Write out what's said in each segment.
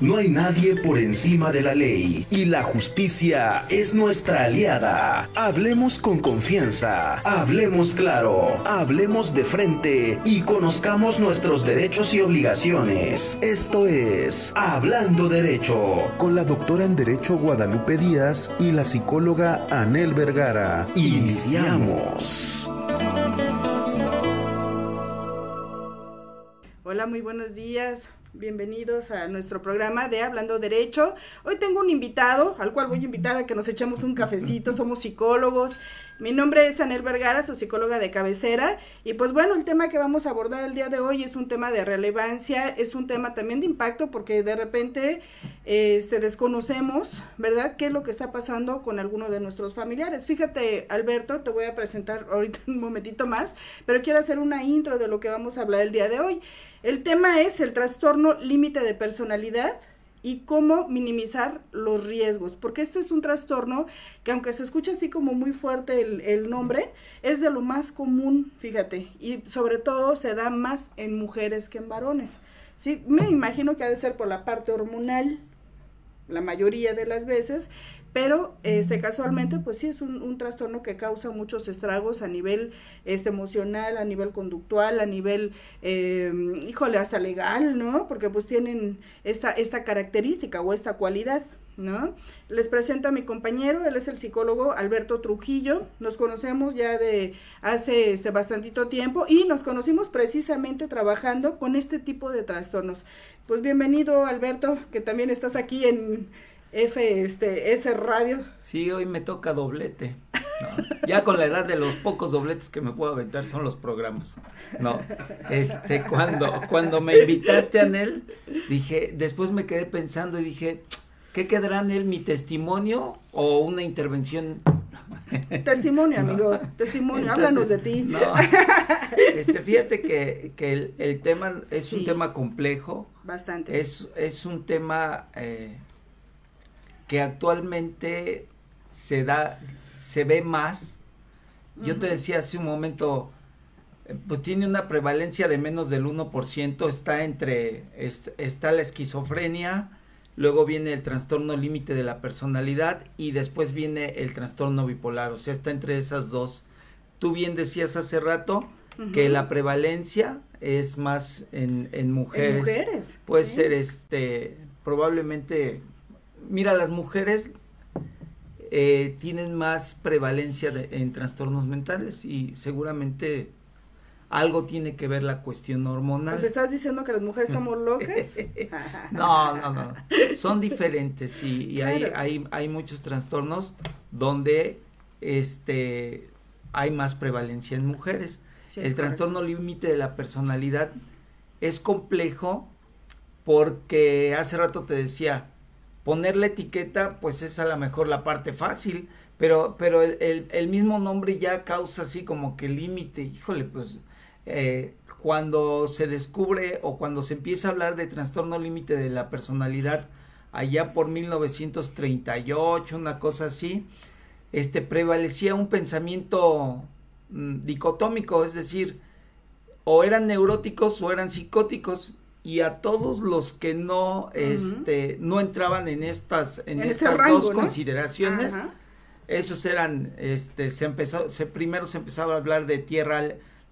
No hay nadie por encima de la ley y la justicia es nuestra aliada. Hablemos con confianza, hablemos claro, hablemos de frente y conozcamos nuestros derechos y obligaciones. Esto es Hablando Derecho con la doctora en Derecho Guadalupe Díaz y la psicóloga Anel Vergara. Iniciamos. Hola, muy buenos días. Bienvenidos a nuestro programa de Hablando Derecho. Hoy tengo un invitado al cual voy a invitar a que nos echemos un cafecito. Somos psicólogos. Mi nombre es Anel Vergara, soy psicóloga de cabecera. Y pues bueno, el tema que vamos a abordar el día de hoy es un tema de relevancia, es un tema también de impacto porque de repente este, desconocemos, ¿verdad?, qué es lo que está pasando con alguno de nuestros familiares. Fíjate, Alberto, te voy a presentar ahorita un momentito más, pero quiero hacer una intro de lo que vamos a hablar el día de hoy. El tema es el trastorno límite de personalidad y cómo minimizar los riesgos, porque este es un trastorno que aunque se escucha así como muy fuerte el, nombre, es de lo más común, fíjate, y sobre todo se da más en mujeres que en varones. Sí, me imagino que ha de ser por la parte hormonal, la mayoría de las veces, pero este casualmente pues sí es un, trastorno que causa muchos estragos a nivel este emocional a nivel conductual a nivel eh, híjole hasta legal no porque pues tienen esta esta característica o esta cualidad ¿no? Les presento a mi compañero, él es el psicólogo Alberto Trujillo, nos conocemos ya de hace este bastantito tiempo y nos conocimos precisamente trabajando con este tipo de trastornos. Pues bienvenido Alberto, que también estás aquí en F, este, S Radio. Sí, hoy me toca doblete. Ya con la edad de los pocos dobletes que me puedo aventar son los programas. No, este, cuando, cuando me invitaste a él, dije, después me quedé pensando y dije, ¿qué quedará en él, mi testimonio o una intervención? Testimonio, amigo, testimonio, háblanos de ti. No, este, fíjate que, que el, tema es un tema complejo. Bastante. Es, es un tema eh, que actualmente se da, se ve más. Yo te decía hace un momento, eh, pues tiene una prevalencia de menos del 1%, está entre, está la esquizofrenia, luego viene el trastorno límite de la personalidad y después viene el trastorno bipolar, o sea, está entre esas dos. Tú bien decías hace rato que la prevalencia es más en, en mujeres. En mujeres. Puede ser este, probablemente mira, las mujeres eh, tienen más prevalencia en trastornos mentales y seguramente algo tiene que ver la cuestión hormonal. Pues estás diciendo que las mujeres estamos locas. no, no, no. Son diferentes y, hay, hay, hay muchos trastornos donde este hay más prevalencia en mujeres. El trastorno límite de la personalidad es complejo porque hace rato te decía, poner la etiqueta pues es a lo mejor la parte fácil, pero, pero el, mismo nombre ya causa así como que límite, híjole, pues eh, cuando se descubre o cuando se empieza a hablar de trastorno límite de la personalidad allá por 1938, una cosa así, este prevalecía un pensamiento mm, dicotómico, es decir, o eran neuróticos o eran psicóticos y a todos los que no este no entraban en estas en, este estas dos consideraciones esos eran este se empezó se primero se empezaba a hablar de tierra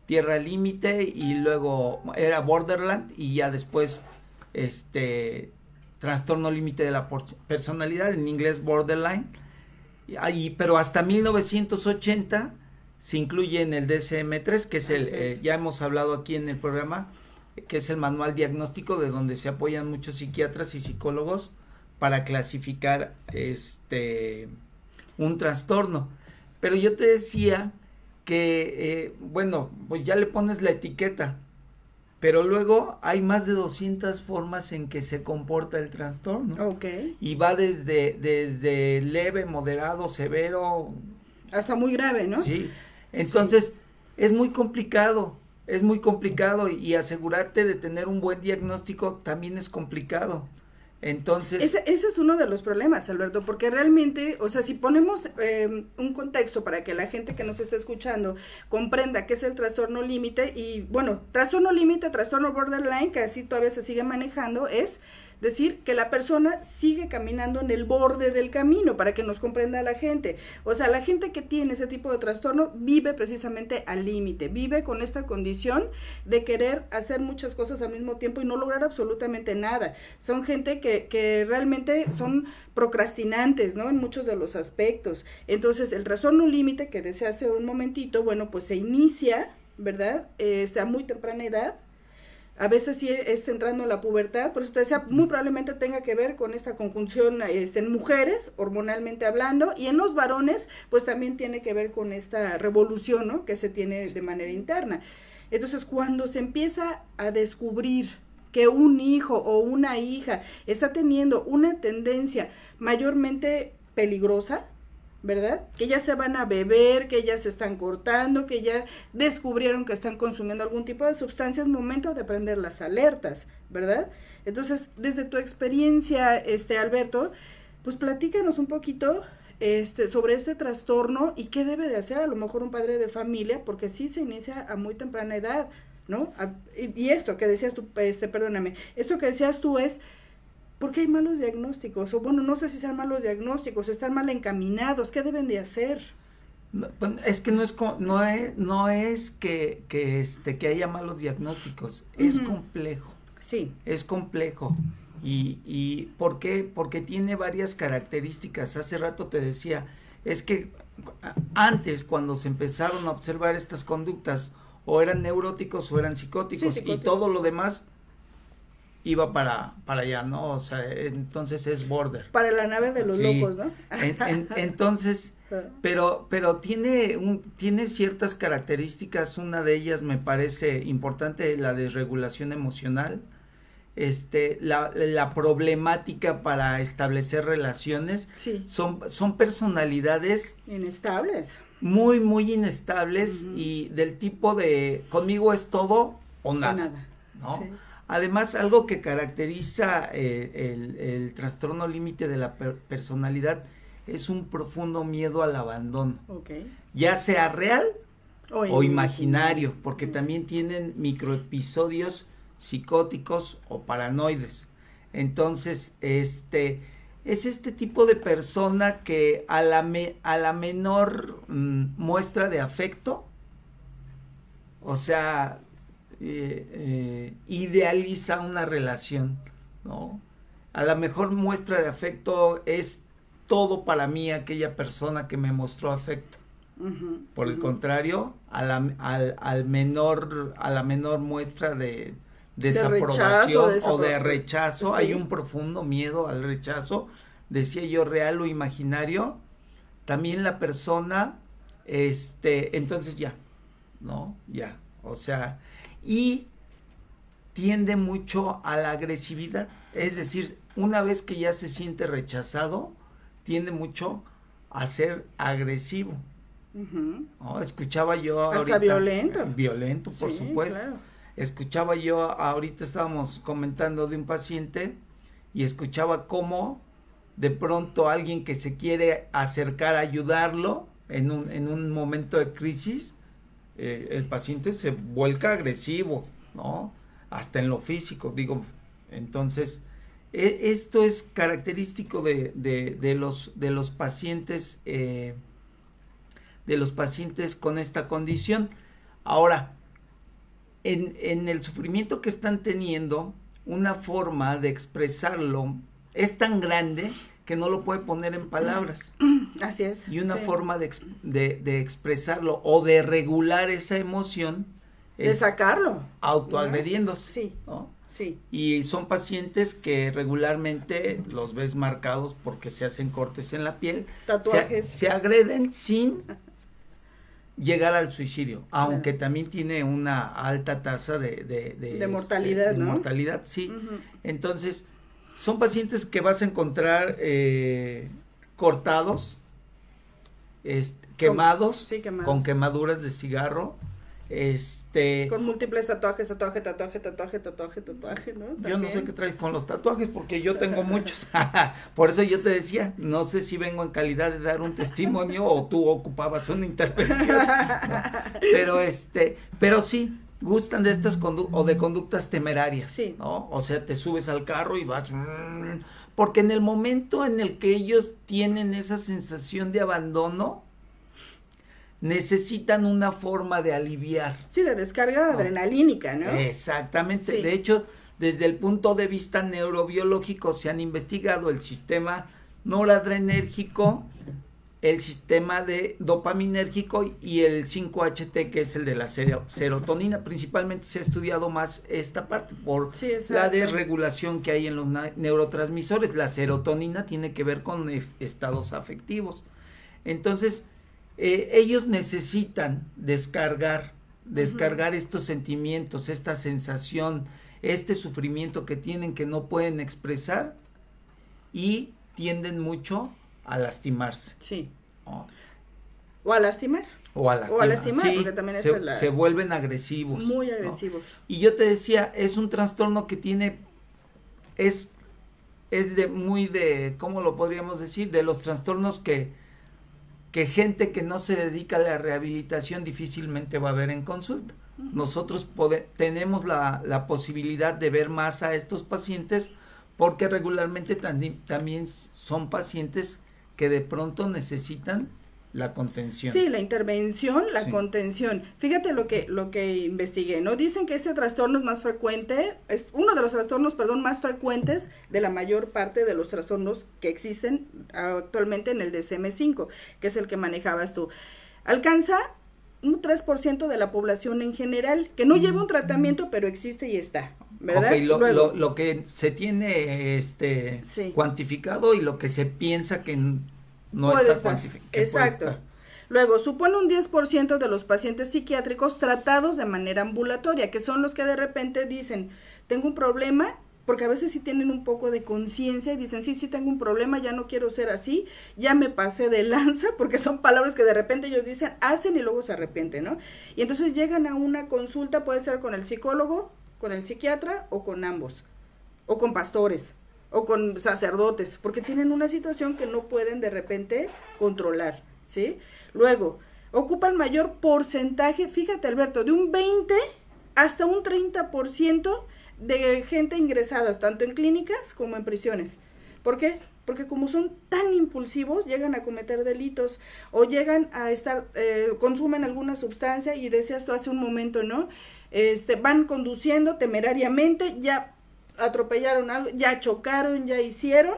tierra límite y luego era borderland y ya después este trastorno límite de la personalidad en inglés borderline. Y, pero hasta 1980 se incluye en el DSM-3 que es el eh, ya hemos hablado aquí en el programa que es el manual diagnóstico de donde se apoyan muchos psiquiatras y psicólogos para clasificar este un trastorno. Pero yo te decía que, eh, bueno, pues ya le pones la etiqueta, pero luego hay más de 200 formas en que se comporta el trastorno. Ok. Y va desde, desde leve, moderado, severo. Hasta muy grave, ¿no? Sí. Entonces, es muy complicado es muy complicado y asegurarte de tener un buen diagnóstico también es complicado. Entonces... Ese, es uno de los problemas, Alberto, porque realmente, o sea, si ponemos em, un contexto para que la gente que nos está escuchando comprenda qué es el trastorno límite y, bueno, trastorno límite, trastorno borderline, que así todavía se sigue manejando, es decir que la persona sigue caminando en el borde del camino para que nos comprenda la gente. O sea, la gente que tiene ese tipo de trastorno vive precisamente al límite, vive con esta condición de querer hacer muchas cosas al mismo tiempo y no lograr absolutamente nada. Son gente que, que realmente son procrastinantes, ¿no? En muchos de los aspectos. Entonces, el trastorno límite que decía hace un momentito, bueno, pues se inicia, ¿verdad? Eh, a muy temprana edad. A veces sí es entrando en la pubertad, por eso te decía, muy probablemente tenga que ver con esta conjunción este, en mujeres, hormonalmente hablando, y en los varones, pues también tiene que ver con esta revolución, ¿no? Que se tiene de manera interna. Entonces, cuando se empieza a descubrir que un hijo o una hija está teniendo una tendencia mayormente peligrosa, ¿verdad? Que ya se van a beber, que ya se están cortando, que ya descubrieron que están consumiendo algún tipo de sustancia, es momento de prender las alertas, ¿verdad? Entonces, desde tu experiencia, este Alberto, pues platícanos un poquito este, sobre este trastorno y qué debe de hacer a lo mejor un padre de familia, porque sí se inicia a muy temprana edad, ¿no? y esto que decías tú, este, perdóname, esto que decías tú es porque hay malos diagnósticos, o bueno, no sé si sean malos diagnósticos, están mal encaminados, ¿qué deben de hacer? es que no es no es no es que, que este que haya malos diagnósticos, es complejo. Sí. Es complejo. Y, y ¿por qué? Porque tiene varias características. Hace rato te decía, es que antes cuando se empezaron a observar estas conductas, o eran neuróticos o eran psicóticos. y todo lo demás iba para, para allá, ¿no? O sea, entonces es border. Para la nave de los locos, ¿no? entonces, ah. pero, pero tiene, un, tiene ciertas características, una de ellas me parece importante, la desregulación emocional, este, la, la problemática para establecer relaciones, sí. son, son personalidades inestables. Muy, muy inestables y del tipo de, conmigo es todo o nada. O nada. ¿no? Además, algo que caracteriza eh, el, trastorno límite de la personalidad es un profundo miedo al abandono. Ya sea real o, imaginario, porque también tienen microepisodios psicóticos o paranoides. Entonces, este es este tipo de persona que a la, a la menor mm, muestra de afecto, o sea, eh, eh, idealiza una relación, ¿no? A la mejor muestra de afecto es todo para mí aquella persona que me mostró afecto. Por el contrario, a la, al, menor, a la menor muestra de desaprobación o de rechazo, hay un profundo miedo al rechazo, decía yo real o imaginario, también la persona, este, entonces ya, ¿no? Ya, o sea, y tiende mucho a la agresividad. Es decir, una vez que ya se siente rechazado, tiende mucho a ser agresivo. Escuchaba yo Hasta violento. Violento, por supuesto. Escuchaba yo, ahorita estábamos comentando de un paciente y escuchaba cómo de pronto alguien que se quiere acercar a ayudarlo en un, en un momento de crisis, eh, el paciente se vuelca agresivo, ¿no? Hasta en lo físico, digo, entonces, e, esto es característico de, de, los, de los pacientes, eh, de los pacientes con esta condición. Ahora, en, en el sufrimiento que están teniendo, una forma de expresarlo es tan grande que no lo puede poner en palabras. Así es. Y una forma de, de, expresarlo o de regular esa emoción es de sacarlo. Autoagrediéndose. Sí. ¿no? Sí. Y son pacientes que regularmente los ves marcados porque se hacen cortes en la piel. Tatuajes. Se, agreden sin llegar al suicidio, aunque también tiene una alta tasa de, de, de, mortalidad, de, mortalidad, sí. Entonces, son pacientes que vas a encontrar eh, cortados, quemados, con quemaduras de cigarro, este con múltiples tatuajes, tatuaje, tatuaje, tatuaje, tatuaje, tatuaje, ¿no? Yo no sé qué traes con los tatuajes porque yo tengo muchos. Por eso yo te decía, no sé si vengo en calidad de dar un testimonio o tú ocupabas una intervención. Pero este, pero sí, gustan de estas o de conductas temerarias, sí. ¿no? O sea, te subes al carro y vas porque en el momento en el que ellos tienen esa sensación de abandono, necesitan una forma de aliviar. Sí, de descarga adrenalínica, ¿no? Exactamente. De hecho, desde el punto de vista neurobiológico se han investigado el sistema noradrenérgico, el sistema de dopaminérgico y el 5HT que es el de la serotonina. Principalmente se ha estudiado más esta parte por la desregulación que hay en los neurotransmisores. La serotonina tiene que ver con estados afectivos. Entonces, eh, ellos necesitan descargar, descargar estos sentimientos, esta sensación, este sufrimiento que tienen que no pueden expresar y tienden mucho a lastimarse. Sí. O a lastimar. O a lastimar. O a lastimar, porque también se, se vuelven agresivos. Muy agresivos. Y yo te decía, es un trastorno que tiene, es, es de muy de, ¿cómo lo podríamos decir? De los trastornos que, que gente que no se dedica a la rehabilitación difícilmente va a ver en consulta. Nosotros tenemos la, la, posibilidad de ver más a estos pacientes porque regularmente también son pacientes que de pronto necesitan la contención. Sí, la intervención, la contención. Fíjate lo que lo que investigué, ¿no? Dicen que este trastorno es más frecuente, es uno de los trastornos, perdón, más frecuentes de la mayor parte de los trastornos que existen actualmente en el DSM-5, que es el que manejabas tú. Alcanza un 3% de la población en general, que no lleva un tratamiento, pero existe y está. ¿Verdad? lo, lo, que se tiene este cuantificado y lo que se piensa que no está cuantificado. Exacto. Luego, supone un 10% de los pacientes psiquiátricos tratados de manera ambulatoria, que son los que de repente dicen, tengo un problema, porque a veces sí tienen un poco de conciencia y dicen, sí, sí tengo un problema, ya no quiero ser así, ya me pasé de lanza, porque son palabras que de repente ellos dicen, hacen y luego se arrepienten, ¿no? Y entonces llegan a una consulta, puede ser con el psicólogo, con el psiquiatra o con ambos, o con pastores, o con sacerdotes, porque tienen una situación que no pueden de repente controlar, ¿sí? Luego, ocupan mayor porcentaje, fíjate Alberto, de un 20 hasta un 30% de gente ingresada, tanto en clínicas como en prisiones. ¿Por qué? Porque como son tan impulsivos, llegan a cometer delitos o llegan a estar, eh, consumen alguna sustancia y decías tú hace un momento, ¿no? Este, van conduciendo temerariamente, ya atropellaron algo, ya chocaron, ya hicieron,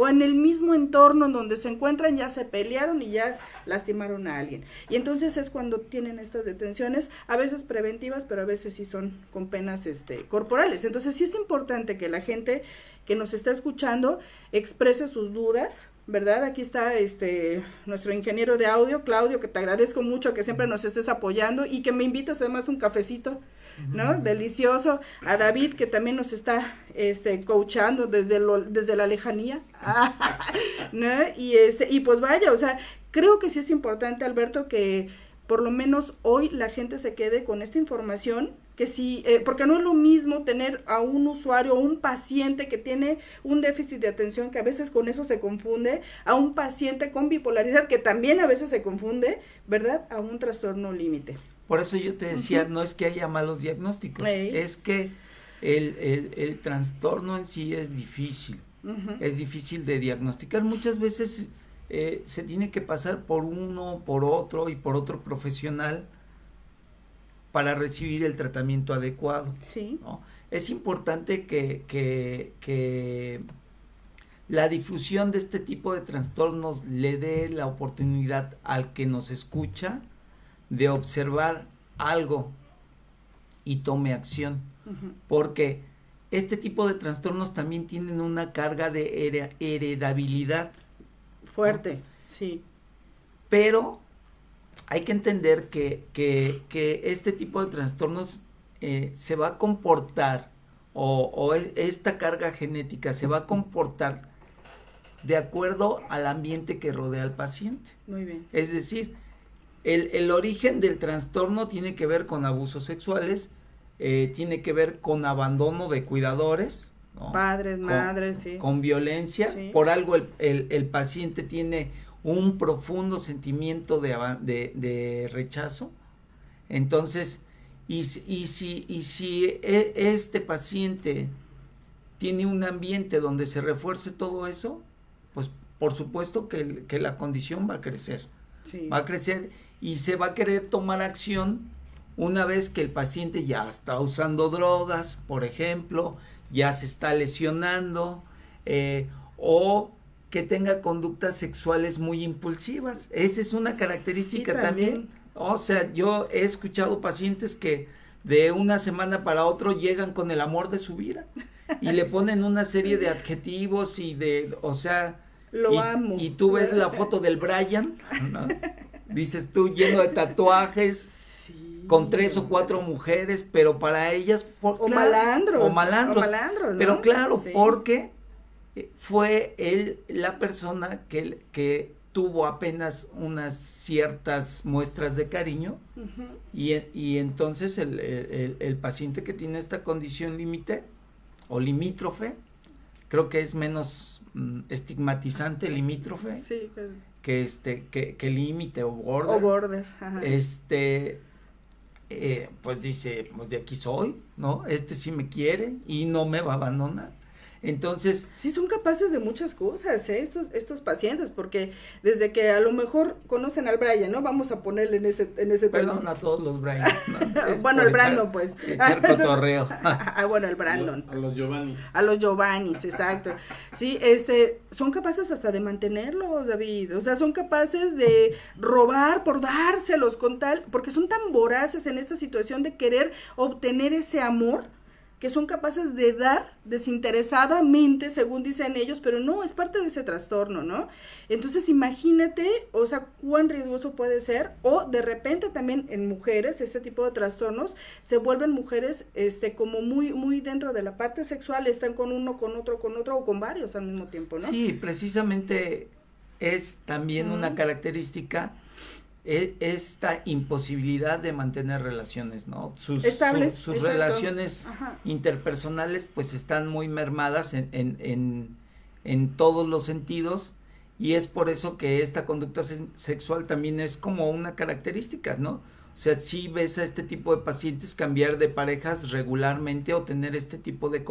o en el mismo entorno en donde se encuentran ya se pelearon y ya lastimaron a alguien. Y entonces es cuando tienen estas detenciones, a veces preventivas, pero a veces sí son con penas este, corporales. Entonces sí es importante que la gente que nos está escuchando exprese sus dudas, ¿verdad? Aquí está este nuestro ingeniero de audio, Claudio, que te agradezco mucho que siempre nos estés apoyando y que me invitas además un cafecito ¿no? Delicioso. A David, que también nos está este, coachando desde, lo, desde la lejanía. ¿no? Y, este, y pues vaya, o sea, creo que sí es importante, Alberto, que por lo menos hoy la gente se quede con esta información que sí, eh, porque no es lo mismo tener a un usuario o un paciente que tiene un déficit de atención, que a veces con eso se confunde, a un paciente con bipolaridad, que también a veces se confunde, ¿verdad? A un trastorno límite. Por eso yo te decía, no es que haya malos diagnósticos, es que el, trastorno en sí es difícil, es difícil de diagnosticar. Muchas veces eh, se tiene que pasar por uno, por otro y por otro profesional para recibir el tratamiento adecuado. Sí. Es importante que, que, que la difusión de este tipo de trastornos le dé la oportunidad al que nos escucha, de observar algo y tome acción. Porque este tipo de trastornos también tienen una carga de heredabilidad. Fuerte, sí. Pero hay que entender que, este tipo de trastornos eh, se va a comportar, o, o esta carga genética se va a comportar de acuerdo al ambiente que rodea al paciente. Muy bien. Es decir, el, origen del trastorno tiene que ver con abusos sexuales, eh, tiene que ver con abandono de cuidadores. Padres, madres, sí. Con violencia. Por algo el, paciente tiene un profundo sentimiento de, de, rechazo. Entonces, Y, y, si, y si e, este paciente tiene un ambiente donde se refuerce todo eso, pues por supuesto que, que la condición va a crecer. Va a crecer y se va a querer tomar acción una vez que el paciente ya está usando drogas, por ejemplo, ya se está lesionando eh, o que tenga conductas sexuales muy impulsivas. Esa es una característica también. O sea, yo he escuchado pacientes que de una semana para otro llegan con el amor de su vida y le ponen una serie de adjetivos y de, o sea, lo y, amo. Y tú ves la foto del Brian, dices tú lleno de tatuajes, con tres o cuatro mujeres, pero para ellas... Por, o, malandros, o malandros. Pero claro, porque fue él la persona que, que tuvo apenas unas ciertas muestras de cariño y, y, entonces el, el, el, paciente que tiene esta condición límite o limítrofe, creo que es menos mm, estigmatizante limítrofe que este que, que límite o border. O border. Este eh, pues dice, pues de aquí soy, ¿no? Este sí me quiere y no me va a abandonar. Entonces... Sí, son capaces de muchas cosas, ¿eh? estos, estos pacientes, porque desde que a lo mejor conocen al Brian, ¿no? Vamos a ponerle en ese, en ese Perdón a todos los Brian. bueno, el Brandon, pues. Echar cotorreo. ah, bueno, el Brandon. A los Giovannis. A los Giovannis, exacto. Sí, este, son capaces hasta de mantenerlos, David. O sea, son capaces de robar por dárselos con tal, porque son tan voraces en esta situación de querer obtener ese amor que son capaces de dar desinteresadamente, según dicen ellos, pero no, es parte de ese trastorno, ¿no? Entonces imagínate, o sea, cuán riesgoso puede ser, o de repente también en mujeres, ese tipo de trastornos, se vuelven mujeres, este, como muy, muy dentro de la parte sexual, están con uno, con otro, con otro, o con varios al mismo tiempo, ¿no? Sí, precisamente es también una característica esta imposibilidad de mantener relaciones, ¿no? Sus, Estables, sus relaciones interpersonales pues están muy mermadas en, en, en, en, todos los sentidos y es por eso que esta conducta sexual también es como una característica, ¿no? O sea, si ves a este tipo de pacientes cambiar de parejas regularmente o tener este tipo de,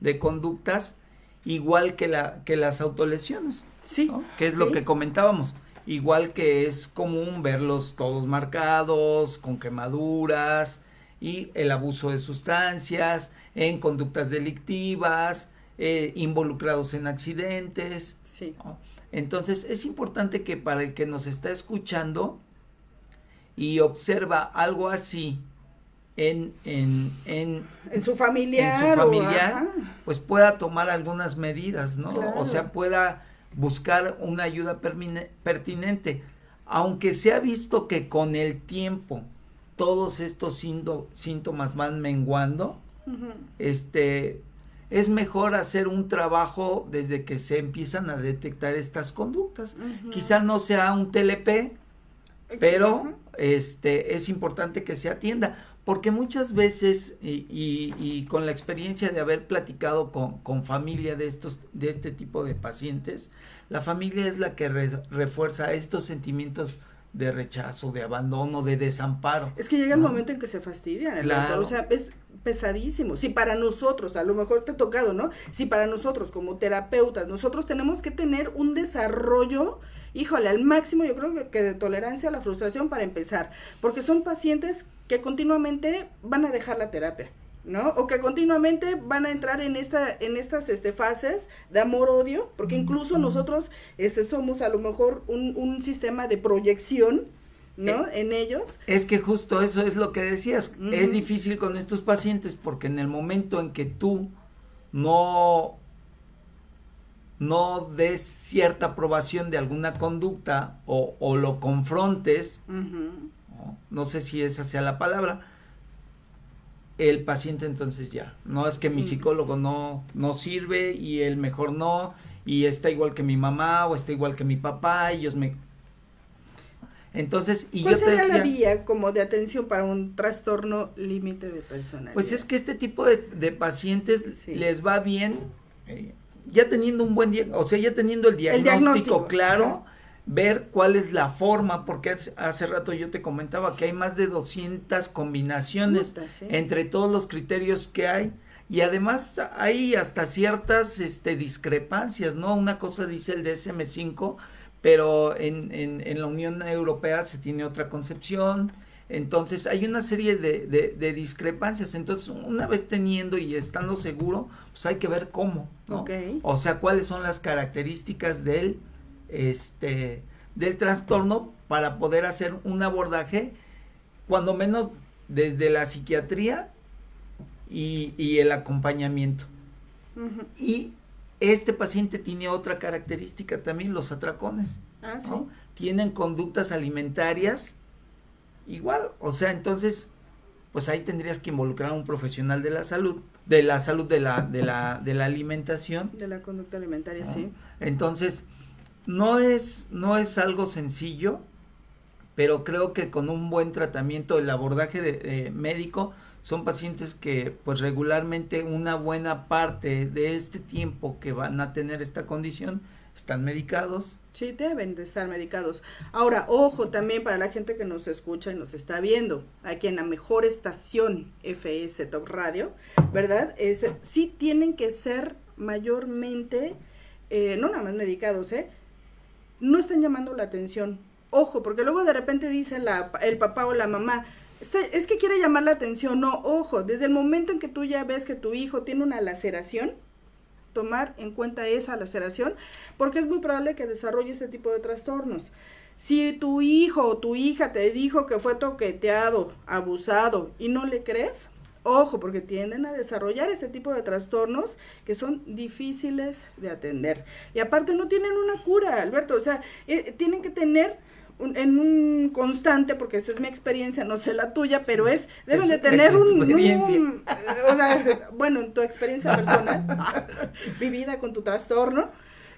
de conductas igual que, la, que las autolesiones, sí, que es lo que comentábamos igual que es común verlos todos marcados, con quemaduras y el abuso de sustancias, en conductas delictivas, eh, involucrados en accidentes. Sí. Entonces es importante que para el que nos está escuchando y observa algo así en, en, en, en su familiar, en su familiar pues pueda tomar algunas medidas, ¿no? O sea, pueda buscar una ayuda pertinente. Aunque se ha visto que con el tiempo todos estos síntomas van menguando, este, es mejor hacer un trabajo desde que se empiezan a detectar estas conductas. Quizá no sea un TLP, pero este, es importante que se atienda, porque muchas veces, y, y, con la experiencia de haber platicado con, con, familia de, estos, de este tipo de pacientes, la familia es la que refuerza estos sentimientos de rechazo, de abandono, de desamparo. Es que llega el momento en que se fastidian, claro. o sea, es pesadísimo. Si para nosotros, a lo mejor te ha tocado, ¿no? Si para nosotros como terapeutas, nosotros tenemos que tener un desarrollo, híjole, al máximo yo creo que, que de tolerancia a la frustración para empezar, porque son pacientes que continuamente van a dejar la terapia. ¿no? O que continuamente van a entrar en esta, en estas este, fases de amor-odio, porque incluso nosotros este, somos a lo mejor un, un sistema de proyección, ¿no? Eh, en ellos. Es que justo eso es lo que decías, es difícil con estos pacientes porque en el momento en que tú no no des cierta aprobación de alguna conducta o, o lo confrontes, no sé si esa sea la palabra, el paciente entonces ya, no es que mi psicólogo no, no sirve y el mejor no, y está igual que mi mamá o está igual que mi papá, ellos me... Entonces, y ¿Cuál yo sería te decía, la vía como de atención para un trastorno límite de personalidad? Pues es que este tipo de, pacientes les va bien, eh, ya teniendo un buen, o sea, ya teniendo el diagnóstico, claro, ver cuál es la forma, porque hace, rato yo te comentaba que hay más de 200 combinaciones entre todos los criterios que hay. Y además hay hasta ciertas este, discrepancias, ¿no? Una cosa dice el DSM5, pero en, en, en, la Unión Europea se tiene otra concepción. Entonces hay una serie de, de, discrepancias. Entonces, una vez teniendo y estando seguro, pues hay que ver cómo, ¿no? O sea, cuáles son las características del, este, del trastorno para poder hacer un abordaje, cuando menos desde la psiquiatría y, y el acompañamiento. Y este paciente tiene otra característica también, los atracones. Ah, Tienen conductas alimentarias igual, o sea, entonces, pues ahí tendrías que involucrar a un profesional de la salud, de la salud de la, de la, de la alimentación. De la conducta alimentaria, sí. Entonces, no es, no es algo sencillo, pero creo que con un buen tratamiento, el abordaje de, médico, son pacientes que pues regularmente una buena parte de este tiempo que van a tener esta condición están medicados. Sí, deben de estar medicados. Ahora, ojo también para la gente que nos escucha y nos está viendo, aquí en la mejor estación FS Top Radio, ¿verdad? Es, sí tienen que ser mayormente, eh, no nada más medicados, ¿eh? No están llamando la atención. Ojo, porque luego de repente dice la, el papá o la mamá, este, es que quiere llamar la atención. No, ojo, desde el momento en que tú ya ves que tu hijo tiene una laceración, tomar en cuenta esa laceración porque es muy probable que desarrolle este tipo de trastornos. Si tu hijo o tu hija te dijo que fue toqueteado, abusado y no le crees, ojo, porque tienden a desarrollar este tipo de trastornos que son difíciles de atender. Y aparte no tienen una cura, Alberto, o sea, eh, tienen que tener en un constante, porque esa es mi experiencia, no sé la tuya, pero es, deben de tener un, o sea, bueno, en tu experiencia personal, vivida con tu trastorno,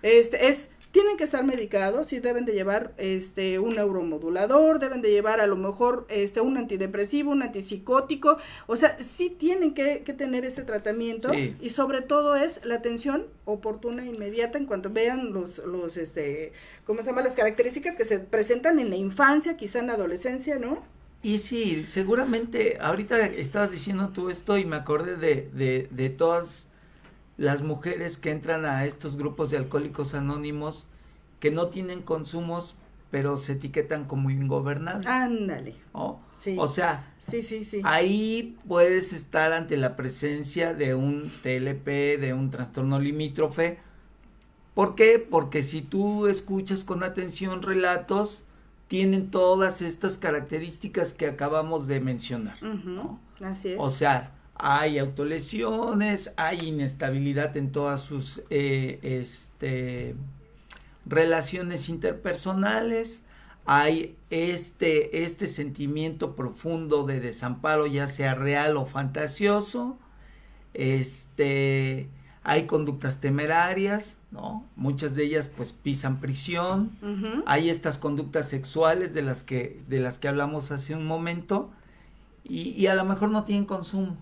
este, es tienen que estar medicados y deben de llevar este un neuromodulador, deben de llevar a lo mejor este un antidepresivo, un antipsicótico, o sea, sí tienen que, tener este tratamiento y sobre todo es la atención oportuna e inmediata en cuanto vean los los este ¿cómo se llama? las características que se presentan en la infancia, quizá en la adolescencia, ¿no? Y sí, seguramente ahorita estabas diciendo tú esto y me acordé de, de, de todas las mujeres que entran a estos grupos de alcohólicos anónimos que no tienen consumos pero se etiquetan como ingobernables. Ándale. O sea, sí, sí, sí. ahí puedes estar ante la presencia de un TLP, de un trastorno limítrofe. ¿Por qué? Porque si tú escuchas con atención relatos, tienen todas estas características que acabamos de mencionar. Así es. O sea, hay autolesiones, hay inestabilidad en todas sus eh, este, relaciones interpersonales, hay este, este sentimiento profundo de desamparo, ya sea real o fantasioso, este, hay conductas temerarias, ¿no? Muchas de ellas pues pisan prisión, hay estas conductas sexuales de las que, de las que hablamos hace un momento, y, y a lo mejor no tienen consumo,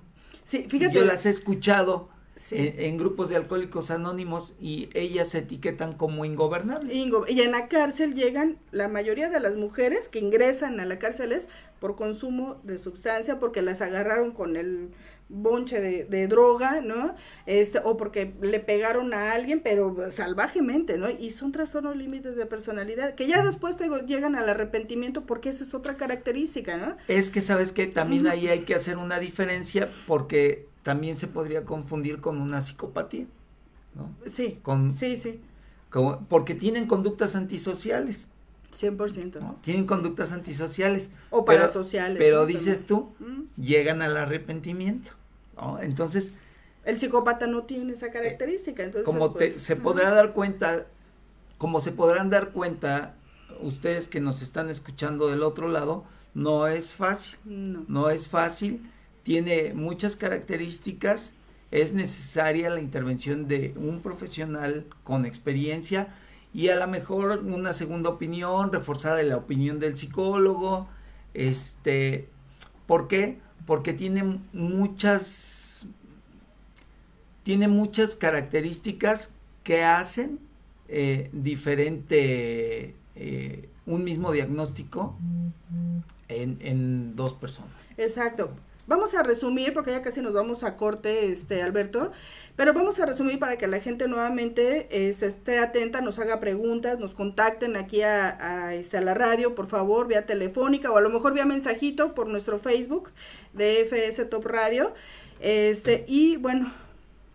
Sí, fíjate. Yo las he escuchado en, grupos de alcohólicos anónimos y ellas se etiquetan como ingobernables. y en la cárcel llegan la mayoría de las mujeres que ingresan a la cárcel es por consumo de sustancia, porque las agarraron con el bonche de, droga, ¿no? Este, o porque le pegaron a alguien, pero salvajemente, ¿no? Y son trastornos límites de personalidad, que ya después te llegan al arrepentimiento porque esa es otra característica, ¿no? Es que, ¿sabes que También ahí hay que hacer una diferencia porque también se podría confundir con una psicopatía, ¿no? Sí, con, sí, sí. porque tienen conductas antisociales. 100%. ¿no? Tienen conductas antisociales. O parasociales. Pero, pero dices tú, llegan al arrepentimiento, ¿no? Entonces... El psicópata no tiene esa característica, entonces... Como pues, se podrá dar cuenta, como se podrán dar cuenta ustedes que nos están escuchando del otro lado, no es fácil. No. No es fácil, tiene muchas características, es necesaria la intervención de un profesional con experiencia y a lo mejor una segunda opinión reforzada de la opinión del psicólogo. Este, ¿por qué? Porque tiene muchas tiene muchas características que hacen eh, diferente eh, un mismo diagnóstico en, en dos personas. Exacto. Vamos a resumir, porque ya casi nos vamos a corte, este Alberto, pero vamos a resumir para que la gente nuevamente eh, esté atenta, nos haga preguntas, nos contacten aquí a, a, este, a, la radio, por favor, vía telefónica o a lo mejor vía mensajito por nuestro Facebook de FS Top Radio. Este, y bueno,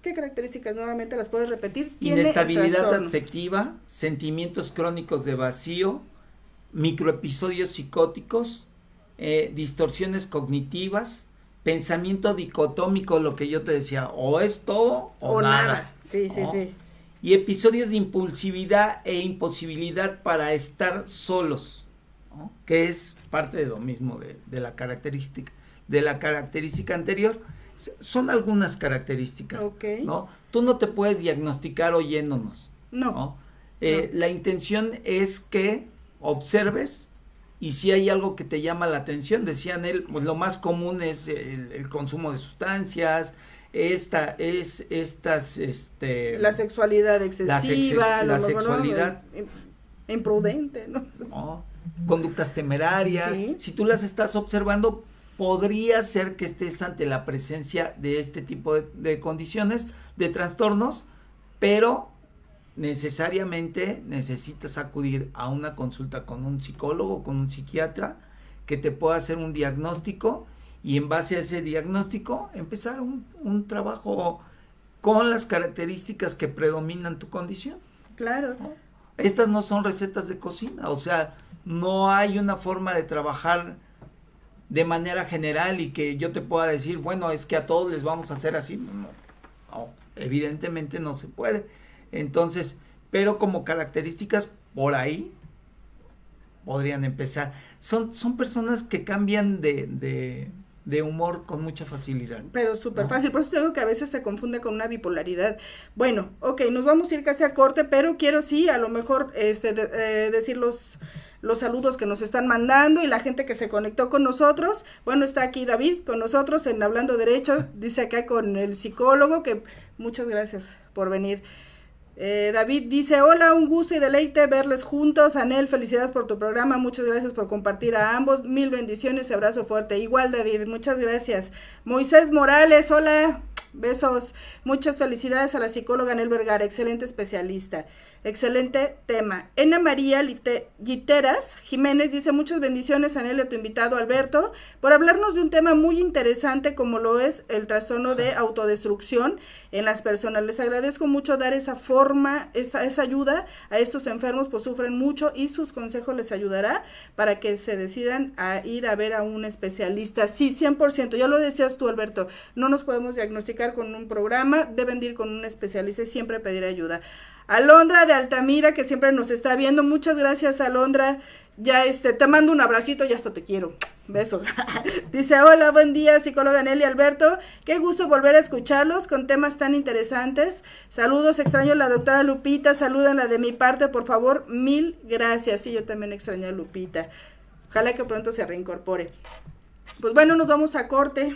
¿qué características nuevamente las puedes repetir? Inestabilidad afectiva, sentimientos crónicos de vacío, microepisodios psicóticos, eh, distorsiones cognitivas, pensamiento dicotómico, lo que yo te decía, o es todo o, nada. Sí, sí, sí. Y episodios de impulsividad e imposibilidad para estar solos, ¿no? que es parte de lo mismo de, de, la característica, de la característica anterior. Son algunas características, okay. ¿no? Tú no te puedes diagnosticar oyéndonos. No. ¿no? Eh, no. La intención es que observes y si hay algo que te llama la atención, decían él, pues lo más común es el, el consumo de sustancias, esta es estas este la sexualidad excesiva, la, sex la sexualidad no, imprudente, ¿no? ¿no? conductas temerarias, Sí. si tú las estás observando podría ser que estés ante la presencia de este tipo de, de condiciones, de trastornos, pero necesariamente necesitas acudir a una consulta con un psicólogo, con un psiquiatra, que te pueda hacer un diagnóstico y en base a ese diagnóstico empezar un, un trabajo con las características que predominan tu condición. Claro. ¿no? Estas no son recetas de cocina, o sea, no hay una forma de trabajar de manera general y que yo te pueda decir, bueno, es que a todos les vamos a hacer así. No, no, no evidentemente no se puede. Entonces, pero como características por ahí podrían empezar. Son, son personas que cambian de, de, de humor con mucha facilidad. Pero súper ¿no? fácil, por eso te digo que a veces se confunde con una bipolaridad. Bueno, ok, nos vamos a ir casi a corte, pero quiero sí, a lo mejor este, de, eh, decir los, los saludos que nos están mandando y la gente que se conectó con nosotros. Bueno, está aquí David con nosotros en Hablando Derecho, dice acá con el psicólogo que muchas gracias por venir. Eh, David dice, hola, un gusto y deleite verles juntos. Anel, felicidades por tu programa, muchas gracias por compartir a ambos, mil bendiciones abrazo fuerte. Igual, David, muchas gracias. Moisés Morales, hola, besos. Muchas felicidades a la psicóloga Anel Vergara, excelente especialista. Excelente tema. Ena María Giteras Jiménez dice muchas bendiciones a a tu invitado Alberto por hablarnos de un tema muy interesante como lo es el trastorno de autodestrucción en las personas. Les agradezco mucho dar esa forma, esa, esa ayuda a estos enfermos, pues sufren mucho y sus consejos les ayudará para que se decidan a ir a ver a un especialista. Sí, 100%, ya lo decías tú Alberto, no nos podemos diagnosticar con un programa, deben ir con un especialista y siempre pedir ayuda. Alondra Altamira, que siempre nos está viendo. Muchas gracias, Alondra. Ya este, te mando un abracito y hasta te quiero. Besos. Dice, hola, buen día, psicóloga Nelly Alberto. Qué gusto volver a escucharlos con temas tan interesantes. Saludos, extraño a la doctora Lupita. Salúdenla de mi parte, por favor. Mil gracias. Sí, yo también extraño a Lupita. Ojalá que pronto se reincorpore. Pues bueno, nos vamos a corte.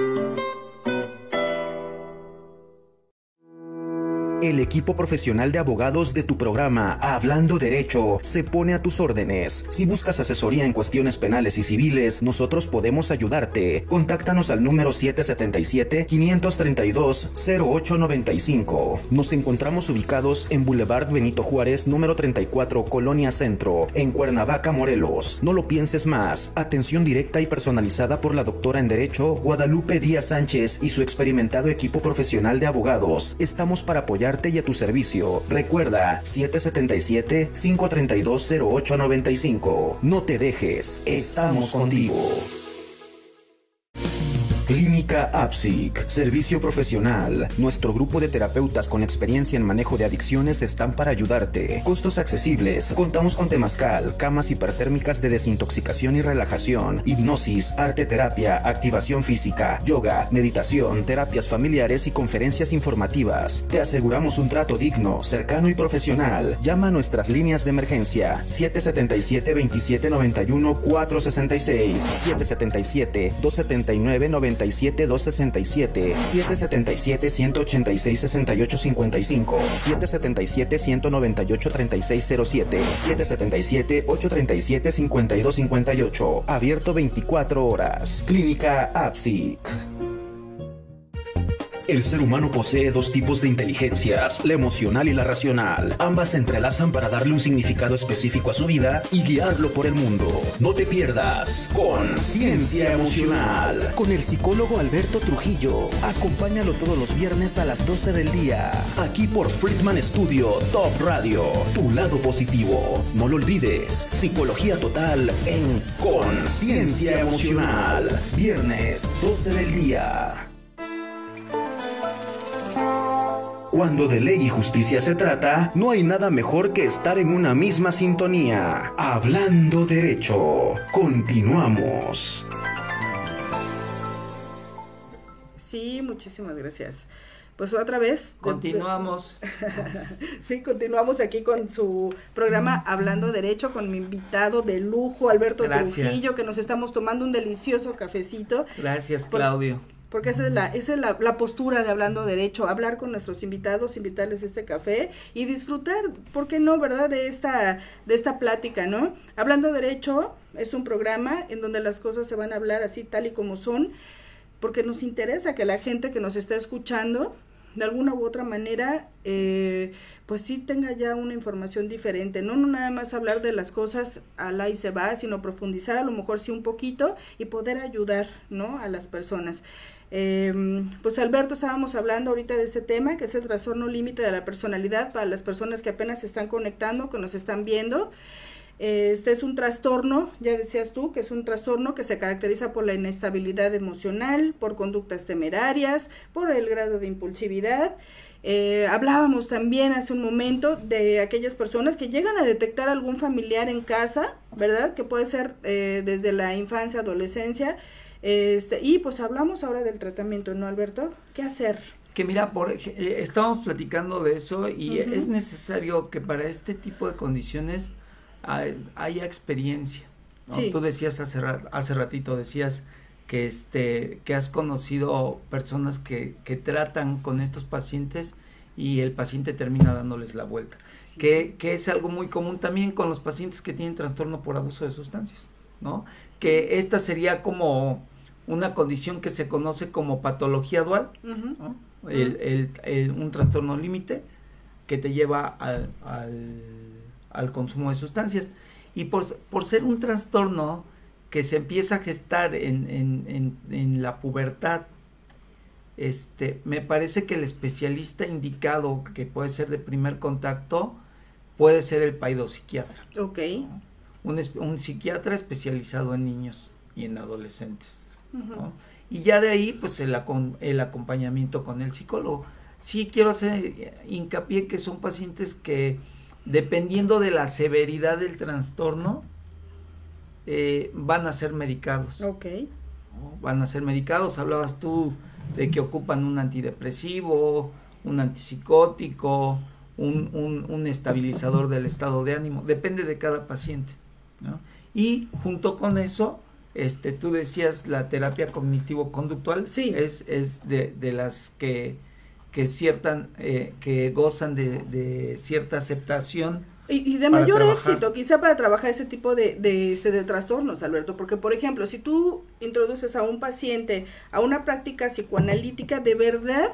El equipo profesional de abogados de tu programa Hablando Derecho se pone a tus órdenes. Si buscas asesoría en cuestiones penales y civiles, nosotros podemos ayudarte. Contáctanos al número 777-532-0895. Nos encontramos ubicados en Boulevard Benito Juárez, número 34, Colonia Centro, en Cuernavaca, Morelos. No lo pienses más. Atención directa y personalizada por la doctora en Derecho Guadalupe Díaz Sánchez y su experimentado equipo profesional de abogados. Estamos para apoyar y a tu servicio. Recuerda 777-532-0895. No te dejes, estamos contigo. Clínica APSIC, servicio profesional. Nuestro grupo de terapeutas con experiencia en manejo de adicciones están para ayudarte. Costos accesibles. Contamos con temazcal, camas hipertérmicas de desintoxicación y relajación, hipnosis, arte terapia, activación física, yoga, meditación, terapias familiares y conferencias informativas. Te aseguramos un trato digno, cercano y profesional. Llama a nuestras líneas de emergencia 777 2791 466 777 279 97 267 777 186 68 55 777 198 3607 777 837 52 58 abierto 24 horas. Clínica APSIC el ser humano posee dos tipos de inteligencias, la emocional y la racional. Ambas se entrelazan para darle un significado específico a su vida y guiarlo por el mundo. No te pierdas con Ciencia Emocional con el psicólogo Alberto Trujillo. Acompáñalo todos los viernes a las 12 del día, aquí por Friedman Studio Top Radio. Tu lado positivo. No lo olvides. Psicología total en Conciencia Emocional. Viernes 12 del día. Cuando de ley y justicia se trata, no hay nada mejor que estar en una misma sintonía. Hablando derecho. Continuamos. Sí, muchísimas gracias. Pues otra vez. Continuamos. sí, continuamos aquí con su programa Hablando Derecho con mi invitado de lujo, Alberto Trujillo, que nos estamos tomando un delicioso cafecito. Gracias, Claudio porque esa es la, esa es la, la, postura de hablando derecho, hablar con nuestros invitados, invitarles este café y disfrutar, ¿por qué no, verdad? De esta, de esta plática, ¿no? Hablando derecho es un programa en donde las cosas se van a hablar así tal y como son, porque nos interesa que la gente que nos está escuchando, de alguna u otra manera, eh, pues sí tenga ya una información diferente, ¿no? no nada más hablar de las cosas a la y se va, sino profundizar a lo mejor sí un poquito y poder ayudar, ¿no? A las personas. Eh, pues Alberto, estábamos hablando ahorita de este tema, que es el trastorno límite de la personalidad para las personas que apenas se están conectando, que nos están viendo. Este es un trastorno, ya decías tú, que es un trastorno que se caracteriza por la inestabilidad emocional, por conductas temerarias, por el grado de impulsividad. Eh, hablábamos también hace un momento de aquellas personas que llegan a detectar algún familiar en casa, ¿verdad? Que puede ser eh, desde la infancia, adolescencia, este, y pues hablamos ahora del tratamiento, ¿no, Alberto? ¿Qué hacer? Que mira, por, eh, estamos platicando de eso y es necesario que para este tipo de condiciones haya experiencia. Tú decías hace, hace ratito, decías que, este, que has conocido personas que, que tratan con estos pacientes y el paciente termina dándoles la vuelta, que, que, es algo muy común también con los pacientes que tienen trastorno por abuso de sustancias, ¿no? Que esta sería como una condición que se conoce como patología dual, el, un trastorno límite que te lleva al, al, consumo de sustancias. Y por, por, ser un trastorno que se empieza a gestar en, en, en, la pubertad, este, me parece que el especialista indicado que puede ser de primer contacto puede ser el paidopsiquiatra. Ok. Un, un psiquiatra especializado en niños y en adolescentes. Y ya de ahí, pues el, el acompañamiento con el psicólogo. Sí quiero hacer hincapié que son pacientes que, dependiendo de la severidad del trastorno, eh, van a ser medicados. Ok. Van a ser medicados. Hablabas tú de que ocupan un antidepresivo, un antipsicótico, un, un, un estabilizador del estado de ánimo. Depende de cada paciente. Y junto con eso, este, tú decías la terapia cognitivo-conductual. Sí. Es, es de, de las que, que, ciertan, eh, que gozan de, de cierta aceptación. Y, de mayor éxito, quizá para trabajar ese tipo de, de, este, de trastornos, Alberto, porque por ejemplo, si tú introduces a un paciente a una práctica psicoanalítica, de verdad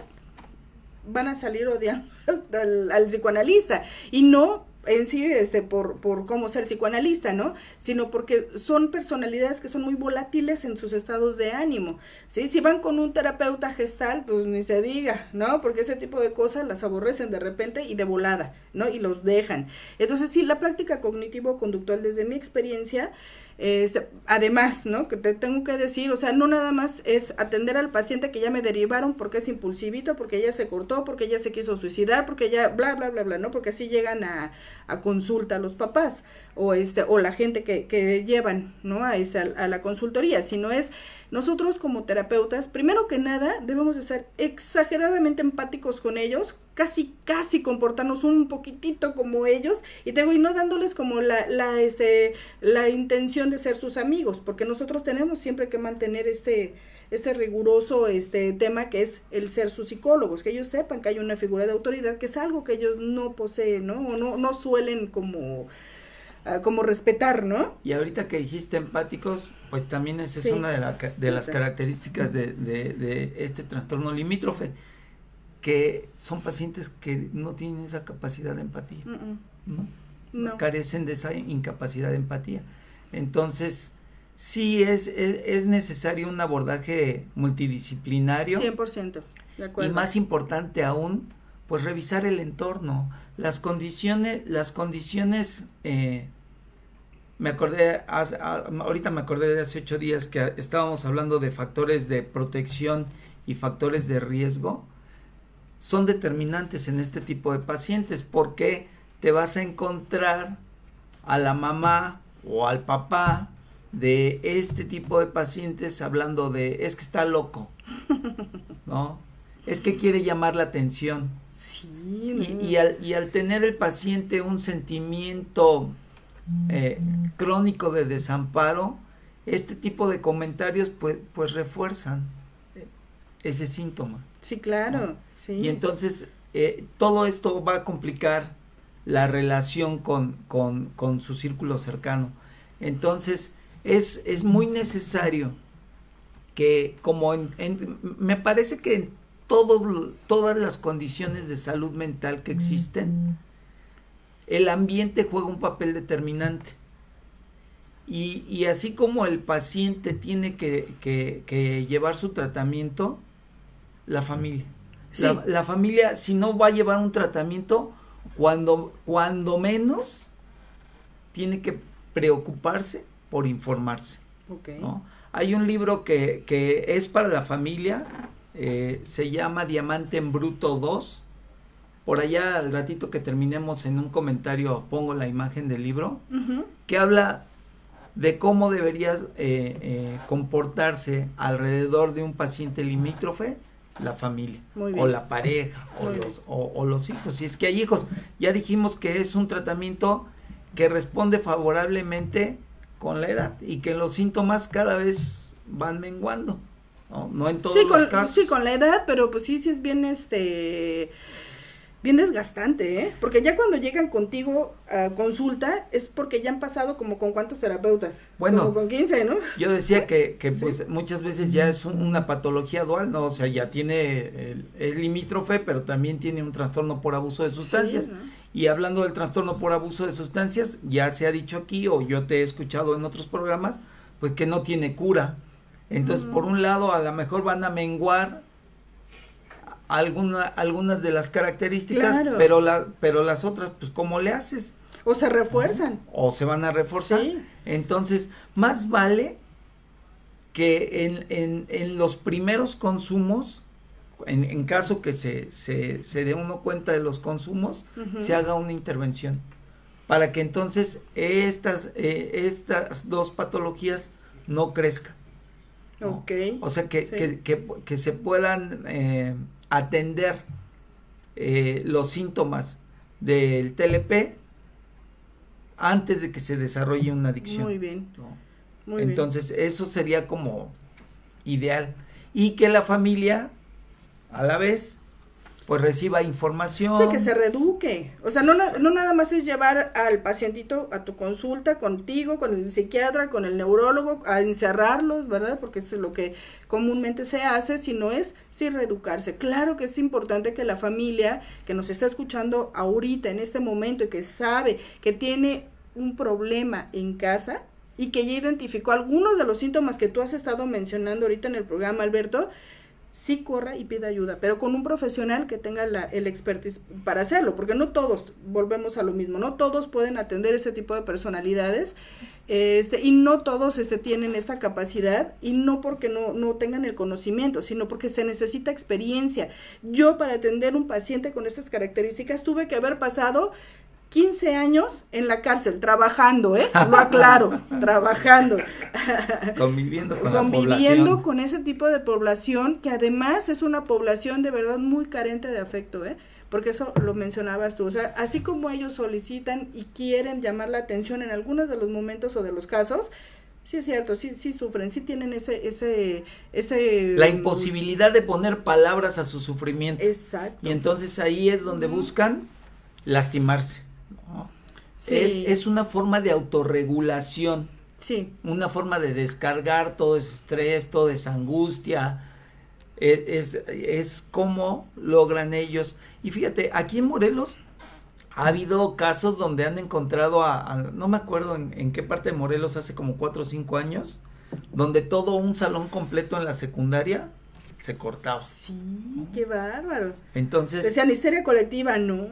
van a salir odiando al, al psicoanalista y no en sí este, por, por cómo el psicoanalista, ¿no? Sino porque son personalidades que son muy volátiles en sus estados de ánimo, ¿sí? Si van con un terapeuta gestal, pues ni se diga, ¿no? Porque ese tipo de cosas las aborrecen de repente y de volada, ¿no? Y los dejan. Entonces, sí, la práctica cognitivo-conductual, desde mi experiencia, Este, además, ¿no? Que te tengo que decir, o sea, no nada más es atender al paciente que ya me derivaron porque es impulsivito, porque ya se cortó, porque ya se quiso suicidar, porque ya bla, bla, bla, bla, ¿no? Porque así llegan a, a consulta los papás o este o la gente que, que llevan, ¿no? A, esa, a la consultoría, sino es nosotros como terapeutas, primero que nada, debemos de ser exageradamente empáticos con ellos, casi, casi comportarnos un poquitito como ellos, y tengo, y no dándoles como la, la, este, la intención de ser sus amigos, porque nosotros tenemos siempre que mantener este, este riguroso este tema que es el ser sus psicólogos, que ellos sepan que hay una figura de autoridad, que es algo que ellos no poseen, ¿no? O no, no suelen como como respetar, ¿no? Y ahorita que dijiste empáticos, pues también esa es una de, de las características de, de, este trastorno limítrofe, que son pacientes que no tienen esa capacidad de empatía, ¿no? carecen de esa incapacidad de empatía. Entonces, sí es, es, necesario un abordaje multidisciplinario. 100%, de acuerdo. Y más importante aún, pues revisar el entorno, las condiciones, las condiciones eh, me acordé, ahorita me acordé de hace ocho días que estábamos hablando de factores de protección y factores de riesgo, son determinantes en este tipo de pacientes porque te vas a encontrar a la mamá o al papá de este tipo de pacientes hablando de es que está loco, ¿no? Es que quiere llamar la atención. Sí. Y, al, y al tener el paciente un sentimiento eh, crónico de desamparo, este tipo de comentarios pues, pues refuerzan eh, ese síntoma. Sí, claro. Sí. Y entonces eh, todo esto va a complicar la relación con, con, con su círculo cercano. Entonces es, es muy necesario que como en, me parece que en todos, todas las condiciones de salud mental que existen, el ambiente juega un papel determinante. Y, así como el paciente tiene que, llevar su tratamiento, la familia. La, familia, si no va a llevar un tratamiento, cuando, cuando menos, tiene que preocuparse por informarse. Hay un libro que, es para la familia, eh, se llama Diamante en Bruto 2, por allá al ratito que terminemos en un comentario pongo la imagen del libro, que habla de cómo debería eh, eh, comportarse alrededor de un paciente limítrofe la familia o la pareja o los, o, los, hijos, si es que hay hijos. Ya dijimos que es un tratamiento que responde favorablemente con la edad y que los síntomas cada vez van menguando. No, no en todos los casos. Sí, con la edad, pero pues sí, sí es bien este bien desgastante, ¿eh? Porque ya cuando llegan contigo a consulta es porque ya han pasado como con cuántos terapeutas. Bueno. Como con 15, ¿no? Yo decía que, que pues muchas veces ya es una patología dual, ¿no? O sea, ya tiene, es limítrofe, pero también tiene un trastorno por abuso de sustancias. Y hablando del trastorno por abuso de sustancias, ya se ha dicho aquí, o yo te he escuchado en otros programas, pues que no tiene cura. Entonces, por un lado, a lo mejor van a menguar alguna, algunas de las características, pero, la, pero las otras, pues, ¿cómo le haces? O se refuerzan. O se van a reforzar. Entonces, más vale que en, en, en los primeros consumos, en, en caso que se, se, se, dé uno cuenta de los consumos, se haga una intervención. Para que entonces estas, eh, estas dos patologías no crezcan. O sea, que, que, que, que, se puedan eh, atender eh, los síntomas del TLP antes de que se desarrolle una adicción. Muy bien. Entonces, eso sería como ideal. Y que la familia, a la vez, pues reciba información. Sí, que se reduque. O sea, no, no nada más es llevar al pacientito a tu consulta contigo, con el psiquiatra, con el neurólogo, a encerrarlos, ¿verdad? Porque eso es lo que comúnmente se hace, sino es sí reeducarse. Claro que es importante que la familia que nos está escuchando ahorita, en este momento, y que sabe que tiene un problema en casa, y que ya identificó algunos de los síntomas que tú has estado mencionando ahorita en el programa, Alberto, sí corra y pida ayuda, pero con un profesional que tenga la, el expertise para hacerlo, porque no todos, volvemos a lo mismo, no todos pueden atender este tipo de personalidades este, y no todos este, tienen esta capacidad y no porque no, no tengan el conocimiento, sino porque se necesita experiencia. Yo para atender un paciente con estas características tuve que haber pasado 15 años en la cárcel, trabajando, ¿eh? Lo aclaro, trabajando. Conviviendo con Conviviendo con ese tipo de población que además es una población de verdad muy carente de afecto, ¿eh? Porque eso lo mencionabas tú, o sea, así como ellos solicitan y quieren llamar la atención en algunos de los momentos o de los casos, sí es cierto, sí, sí sufren, sí tienen ese, ese, ese... La imposibilidad de poner palabras a su sufrimiento. Exacto. Y entonces ahí es donde buscan lastimarse. Es, una forma de autorregulación. Sí. Una forma de descargar todo ese estrés, toda esa angustia. E, es, es, como logran ellos. Y fíjate, aquí en Morelos ha habido casos donde han encontrado a, no me acuerdo en, qué parte de Morelos hace como cuatro o cinco años, donde todo un salón completo en la secundaria se cortaba. Sí, qué bárbaro. Entonces. Decían histeria colectiva, no.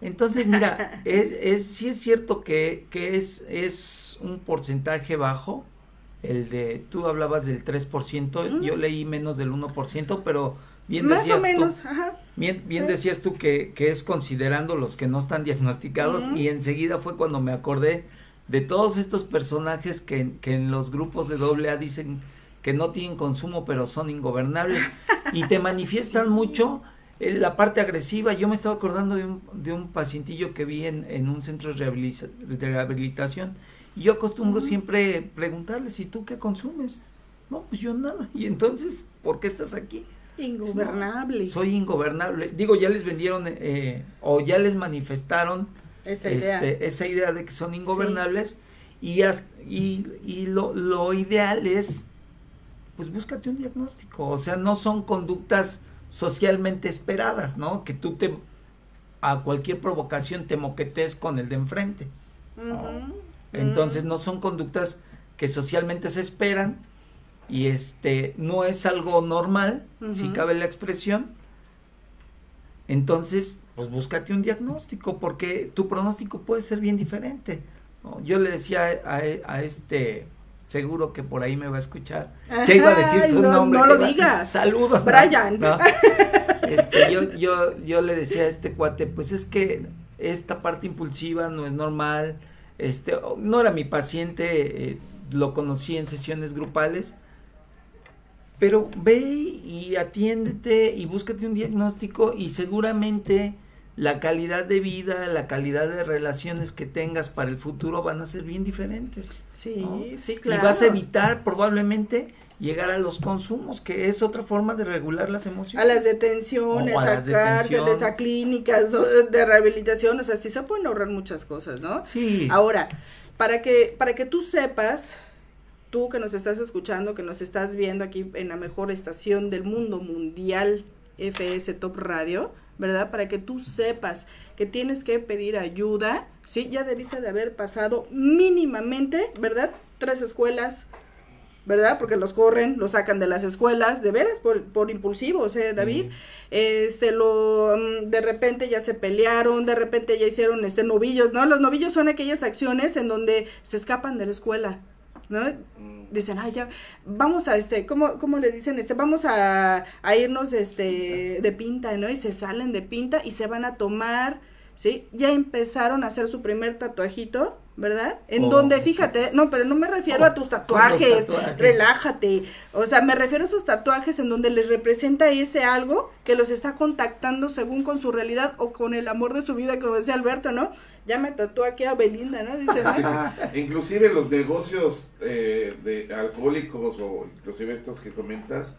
Entonces, mira, es, es, sí es cierto que, que es, es un porcentaje bajo, el de, tú hablabas del 3%, yo leí menos del 1%, pero bien Más decías o menos, tú, ajá. bien, bien decías tú que, que es considerando los que no están diagnosticados y enseguida fue cuando me acordé de todos estos personajes que, que en los grupos de doble A dicen que no tienen consumo pero son ingobernables y te manifiestan mucho la parte agresiva, yo me estaba acordando de un, de un pacientillo que vi en, en un centro de, rehabilitación y yo acostumbro siempre preguntarle, ¿y tú qué consumes? No, pues yo nada. Y entonces, ¿por qué estás aquí? Ingobernable. soy ingobernable. Digo, ya les vendieron eh, o ya les manifestaron esa idea, este, esa idea de que son ingobernables y, y, y lo, lo ideal es, pues búscate un diagnóstico. O sea, no son conductas socialmente esperadas, ¿no? Que tú te a cualquier provocación te moquetes con el de enfrente. Entonces no son conductas que socialmente se esperan y este no es algo normal, si cabe la expresión. Entonces, pues búscate un diagnóstico porque tu pronóstico puede ser bien diferente. Yo le decía a, a este seguro que por ahí me va a escuchar. ¿Qué iba a decir su nombre? No lo digas. Saludos. Brian. Este, yo, yo, yo le decía a este cuate, pues es que esta parte impulsiva no es normal. Este, no era mi paciente, eh, lo conocí en sesiones grupales. Pero ve y atiéndete y búscate un diagnóstico y seguramente la calidad de vida, la calidad de relaciones que tengas para el futuro van a ser bien diferentes. Sí, sí, claro. Y vas a evitar probablemente llegar a los consumos, que es otra forma de regular las emociones. A las detenciones, a, cárceles, a clínicas de rehabilitación, o sea, sí se pueden ahorrar muchas cosas, ¿no? Sí. Ahora, para que, para que tú sepas, tú que nos estás escuchando, que nos estás viendo aquí en la mejor estación del mundo mundial, FS Top Radio, ¿verdad? Para que tú sepas que tienes que pedir ayuda, ¿sí? Ya debiste de haber pasado mínimamente, ¿verdad? Tres escuelas, ¿verdad? Porque los corren, los sacan de las escuelas, de veras, por, por impulsivos, ¿eh, David? Este, lo, mm, de repente ya se pelearon, de repente ya hicieron, este, novillos, ¿no? Los novillos son aquellas acciones en donde se escapan de la escuela, ¿no? Dicen, ay, ya, vamos a, este, ¿cómo, cómo le dicen? Este, vamos a, a irnos, este, de pinta, ¿no? Y se salen de pinta y se van a tomar, ¿sí? Ya empezaron a hacer su primer tatuajito, ¿verdad? En oh. donde, fíjate, no, pero no me refiero a tus tatuajes, relájate. O sea, me refiero a esos tatuajes en donde les representa ese algo que los está contactando según con su realidad o con el amor de su vida, como decía Alberto, ¿no? Ya me tatuó aquí a Belinda, ¿no? Dice, inclusive los negocios eh, de alcohólicos o inclusive estos que comentas,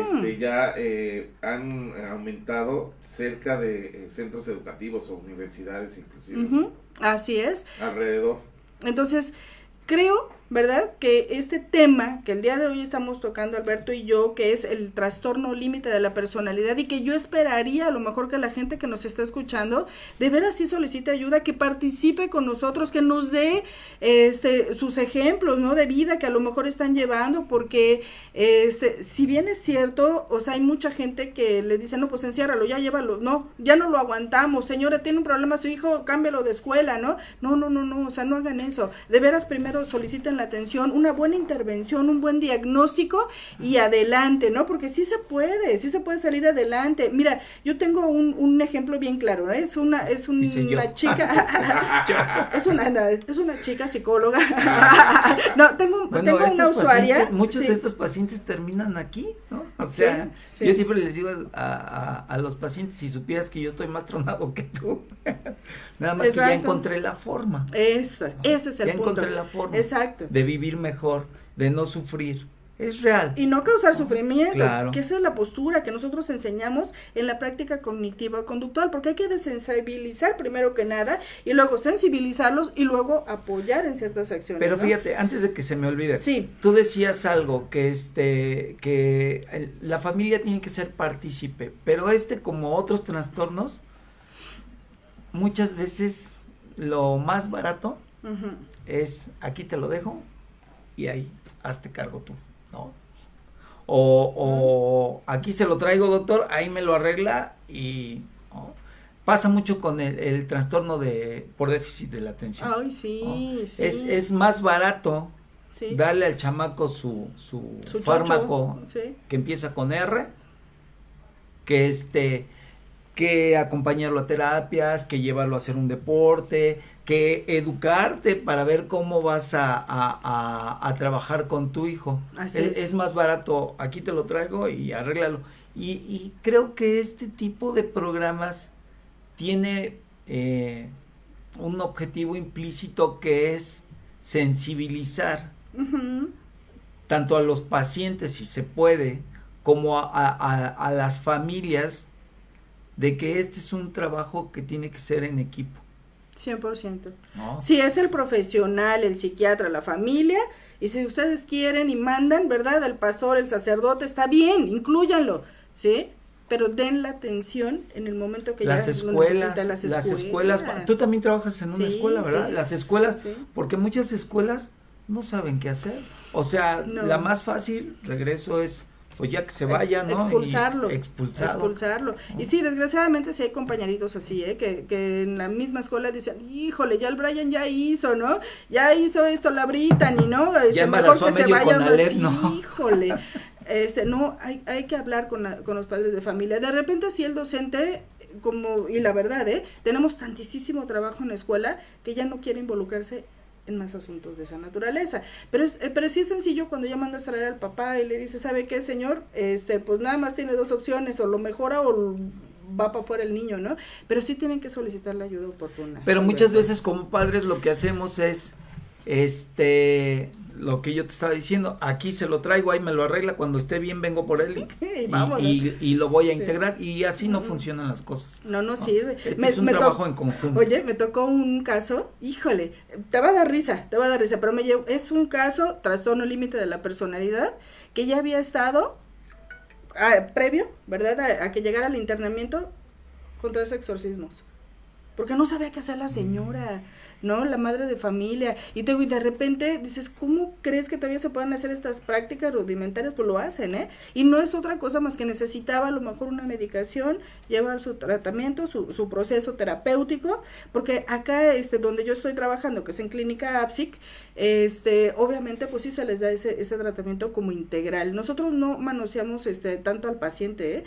este, ya eh, han aumentado cerca de eh, centros educativos o universidades inclusive. Así es. Alrededor. Entonces, creo ¿verdad? Que este tema que el día de hoy estamos tocando Alberto y yo, que es el trastorno límite de la personalidad y que yo esperaría a lo mejor que la gente que nos está escuchando de veras sí solicite ayuda, que participe con nosotros, que nos dé este sus ejemplos, ¿no? De vida que a lo mejor están llevando, porque este si bien es cierto, o sea, hay mucha gente que le dice, "No, pues enciérralo, ya llévalo." No, ya no lo aguantamos. Señora, tiene un problema su hijo, cámbialo de escuela, ¿no? No, no, no, no, o sea, no hagan eso. De veras primero soliciten la atención, una buena intervención, un buen diagnóstico y adelante, ¿no? Porque sí se puede, sí se puede salir adelante. Mira, yo tengo un, un ejemplo bien claro, ¿eh? es una, es una chica, es una, es una chica psicóloga. no, tengo, tengo una usuaria. Muchos de estos pacientes terminan aquí, ¿no? O sea, yo siempre les digo a, a, los pacientes, si supieras que yo estoy más tronado que tú, nada más que ya encontré la forma. Eso, ese es el ya punto. encontré la forma. Exacto de vivir mejor, de no sufrir. Es real. Y no causar sufrimiento, claro. que esa es la postura que nosotros enseñamos en la práctica cognitiva conductual, porque hay que desensibilizar primero que nada y luego sensibilizarlos y luego apoyar en ciertas acciones. Pero fíjate, antes de que se me olvide, sí. tú decías algo que este que la familia tiene que ser partícipe, pero este como otros trastornos muchas veces lo más barato es aquí te lo dejo y ahí hazte cargo tú, ¿no? O, o aquí se lo traigo, doctor, ahí me lo arregla y pasa mucho con el, trastorno de por déficit de la atención. Ay, sí, sí. Es, es más barato darle al chamaco su, su, fármaco que empieza con R que este que acompañarlo a terapias, que llevarlo a hacer un deporte, que educarte para ver cómo vas a, trabajar con tu hijo. es, más barato, aquí te lo traigo y arréglalo. Y, creo que este tipo de programas tiene eh, un objetivo implícito que es sensibilizar tanto a los pacientes, si se puede, como a las familias de que este es un trabajo que tiene que ser en equipo. 100%. ¿No? Si es el profesional, el psiquiatra, la familia, y si ustedes quieren y mandan, ¿verdad? El pastor, el sacerdote, está bien, incluyanlo, ¿sí? Pero den la atención en el momento que las ya escuelas, las escuelas. Las escuelas, tú también trabajas en una escuela, ¿verdad? Las escuelas, porque muchas escuelas no saben qué hacer. O sea, la más fácil, regreso, es pues ya que se vaya, ¿no? Expulsarlo. expulsarlo. Y sí, desgraciadamente sí hay compañeritos así, ¿eh? Que, que en la misma escuela dicen, híjole, ya el Brian ya hizo, ¿no? Ya hizo esto la Brittany, ¿no? Este, ya mejor que se vaya así, ¿no? híjole. Este, no, hay, hay que hablar con, con los padres de familia. De repente, si el docente como, y la verdad, ¿eh? tenemos tantísimo trabajo en la escuela que ya no quiere involucrarse en más asuntos de esa naturaleza. Pero, es, eh, pero sí es sencillo cuando ya mandas traer al papá y le dice, ¿sabe qué, señor? Este, pues nada más tiene dos opciones, o lo mejora o va para afuera el niño, ¿no? Pero sí tienen que solicitar la ayuda oportuna. Pero muchas veces como padres lo que hacemos es, este, lo que yo te estaba diciendo, aquí se lo traigo, ahí me lo arregla, cuando esté bien vengo por él y, y, lo voy a integrar y así no funcionan las cosas. No, no, sirve. Este es un trabajo en conjunto. Oye, me tocó un caso, híjole, te va a dar risa, te va a dar risa, pero me llevo, es un caso, trastorno límite de la personalidad, que ya había estado ah, previo, ¿verdad? A, que llegara al internamiento con tres exorcismos. Porque no sabía qué hacer la señora. ¿No? La madre de familia. Y, te, y de repente dices, ¿cómo crees que todavía se pueden hacer estas prácticas rudimentarias? Pues lo hacen, ¿eh? Y no es otra cosa más que necesitaba a lo mejor una medicación, llevar su tratamiento, su, su proceso terapéutico, porque acá, este, donde yo estoy trabajando, que es en clínica APSIC, este, obviamente, pues sí se les da ese, ese tratamiento como integral. Nosotros no manoseamos este, tanto al paciente, ¿eh?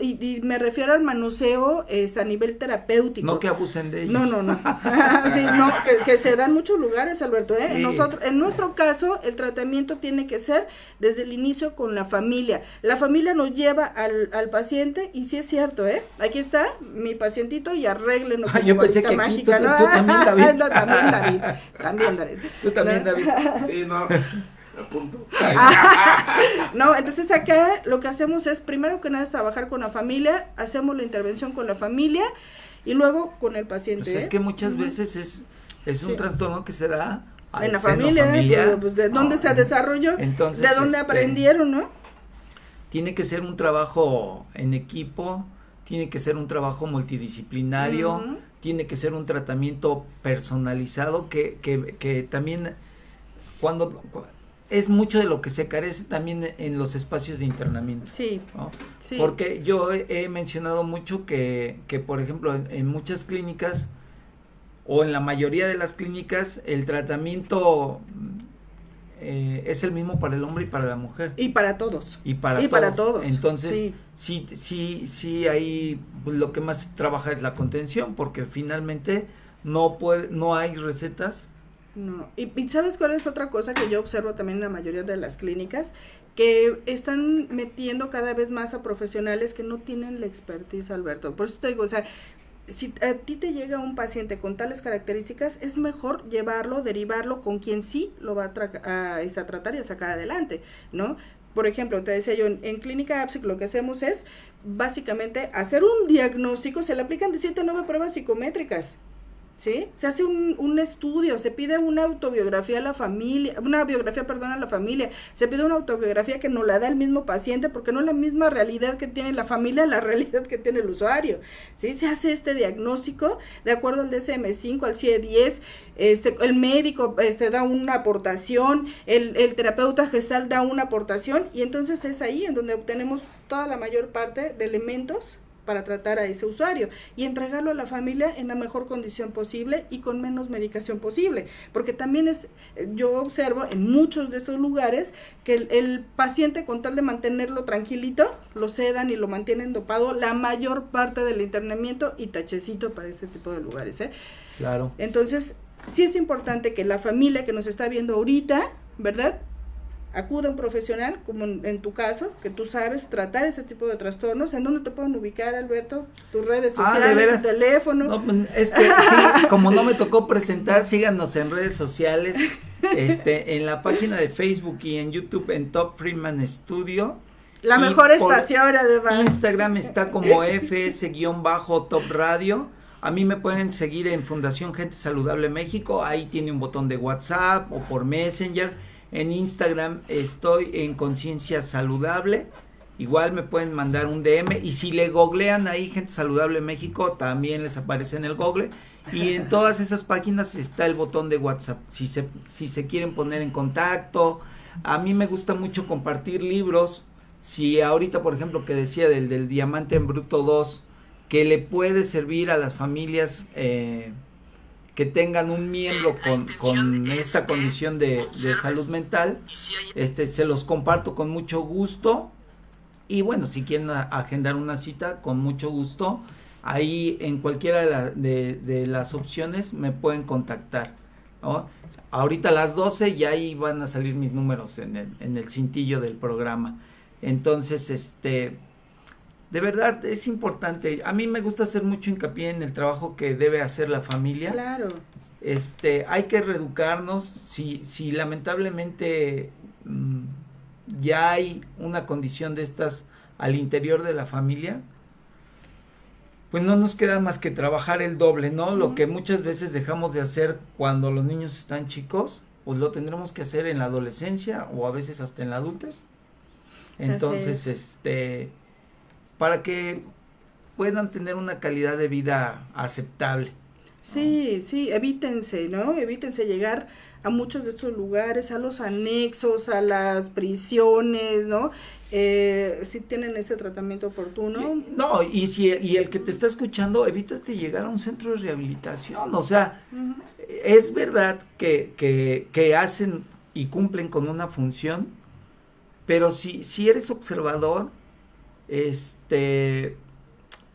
y, me refiero al manoseo este, a nivel terapéutico. No que abusen de ellos. No, no, no. sí, no que, se dan muchos lugares, Alberto. ¿eh? Nosotros, en nuestro caso, el tratamiento tiene que ser desde el inicio con la familia. La familia nos lleva al, al paciente y sí es cierto, ¿eh? Aquí está mi pacientito y arreglen ah, yo pensé que mágica, tú, ¿no? tú, también, David. no, también, David. También, David. Tú también, David. Sí, no. Apunto. no, entonces acá lo que hacemos es, primero que nada, es trabajar con la familia, hacemos la intervención con la familia y luego con el paciente. Pues es ¿eh? que muchas veces es, es un trastorno que se da en la familia, pues, de dónde se desarrolló, Entonces, de dónde este, aprendieron, ¿no? Tiene que ser un trabajo en equipo, tiene que ser un trabajo multidisciplinario, tiene que ser un tratamiento personalizado que, que, que también cuando es mucho de lo que se carece también en los espacios de internamiento. Sí. Porque yo he, mencionado mucho que, que por ejemplo, en, muchas clínicas o en la mayoría de las clínicas, el tratamiento eh, es el mismo para el hombre y para la mujer. Y para todos. Y para, todos. para todos. Entonces, sí, sí, sí, ahí pues, lo que más trabaja es la contención, porque finalmente no puede, no hay recetas no, y, ¿sabes cuál es otra cosa que yo observo también en la mayoría de las clínicas? Que están metiendo cada vez más a profesionales que no tienen la expertise, Alberto. Por eso te digo, o sea, si a ti te llega un paciente con tales características, es mejor llevarlo, derivarlo con quien sí lo va a, a, tratar y a sacar adelante, ¿no? Por ejemplo, te decía yo, en, Clínica APSIC lo que hacemos es básicamente hacer un diagnóstico, se le aplican de 7 o 9 pruebas psicométricas, ¿sí? Se hace un, un, estudio, se pide una autobiografía a la familia, una biografía, perdón, a la familia, se pide una autobiografía que no la da el mismo paciente porque no es la misma realidad que tiene la familia, la realidad que tiene el usuario, ¿sí? Se hace este diagnóstico de acuerdo al DSM-5, al CIE-10, este, el médico este, da una aportación, el, el terapeuta gestal da una aportación y entonces es ahí en donde obtenemos toda la mayor parte de elementos para tratar a ese usuario y entregarlo a la familia en la mejor condición posible y con menos medicación posible. Porque también es, yo observo en muchos de estos lugares que el, paciente con tal de mantenerlo tranquilito, lo sedan y lo mantienen dopado la mayor parte del internamiento y tachecito para este tipo de lugares. ¿eh? Claro. Entonces, sí es importante que la familia que nos está viendo ahorita, ¿verdad? Acuda a un profesional, como en, tu caso, que tú sabes tratar ese tipo de trastornos. ¿En dónde te pueden ubicar, Alberto? Tus redes ah, sociales, tu teléfono. Pues, es que sí, como no me tocó presentar, síganos en redes sociales, este, en la página de Facebook y en YouTube en Top Freeman Studio. La mejor estación, además. Instagram está como FS-Top Radio. A mí me pueden seguir en Fundación Gente Saludable México. Ahí tiene un botón de WhatsApp o por Messenger en Instagram estoy en Conciencia Saludable. Igual me pueden mandar un DM y si le googlean ahí Gente Saludable México también les aparece en el google y en todas esas páginas está el botón de WhatsApp si se, si se quieren poner en contacto. A mí me gusta mucho compartir libros. Si ahorita por ejemplo que decía del, del Diamante en Bruto 2 que le puede servir a las familias eh, que tengan un miembro con, con esta condición de, salud mental, este, se los comparto con mucho gusto. Y bueno, si quieren agendar una cita, con mucho gusto. Ahí en cualquiera de, las opciones me pueden contactar. Ahorita a las 12 ya ahí van a salir mis números en el, en el cintillo del programa. Entonces, este, de verdad es importante. A mí me gusta hacer mucho hincapié en el trabajo que debe hacer la familia. Claro. Este, hay que reeducarnos. Si, si lamentablemente mm, ya hay una condición de estas al interior de la familia, pues no nos queda más que trabajar el doble, ¿no? Lo que muchas veces dejamos de hacer cuando los niños están chicos, pues lo tendremos que hacer en la adolescencia o a veces hasta en la adultez. Entonces, este para que puedan tener una calidad de vida aceptable. Sí, sí, evítense, ¿no? Evítense llegar a muchos de estos lugares, a los anexos, a las prisiones, ¿no? Eh, si tienen ese tratamiento oportuno. No, y si y el que te está escuchando, evítate llegar a un centro de rehabilitación. O sea, es verdad que, que, que, hacen y cumplen con una función, pero si, si eres observador, este,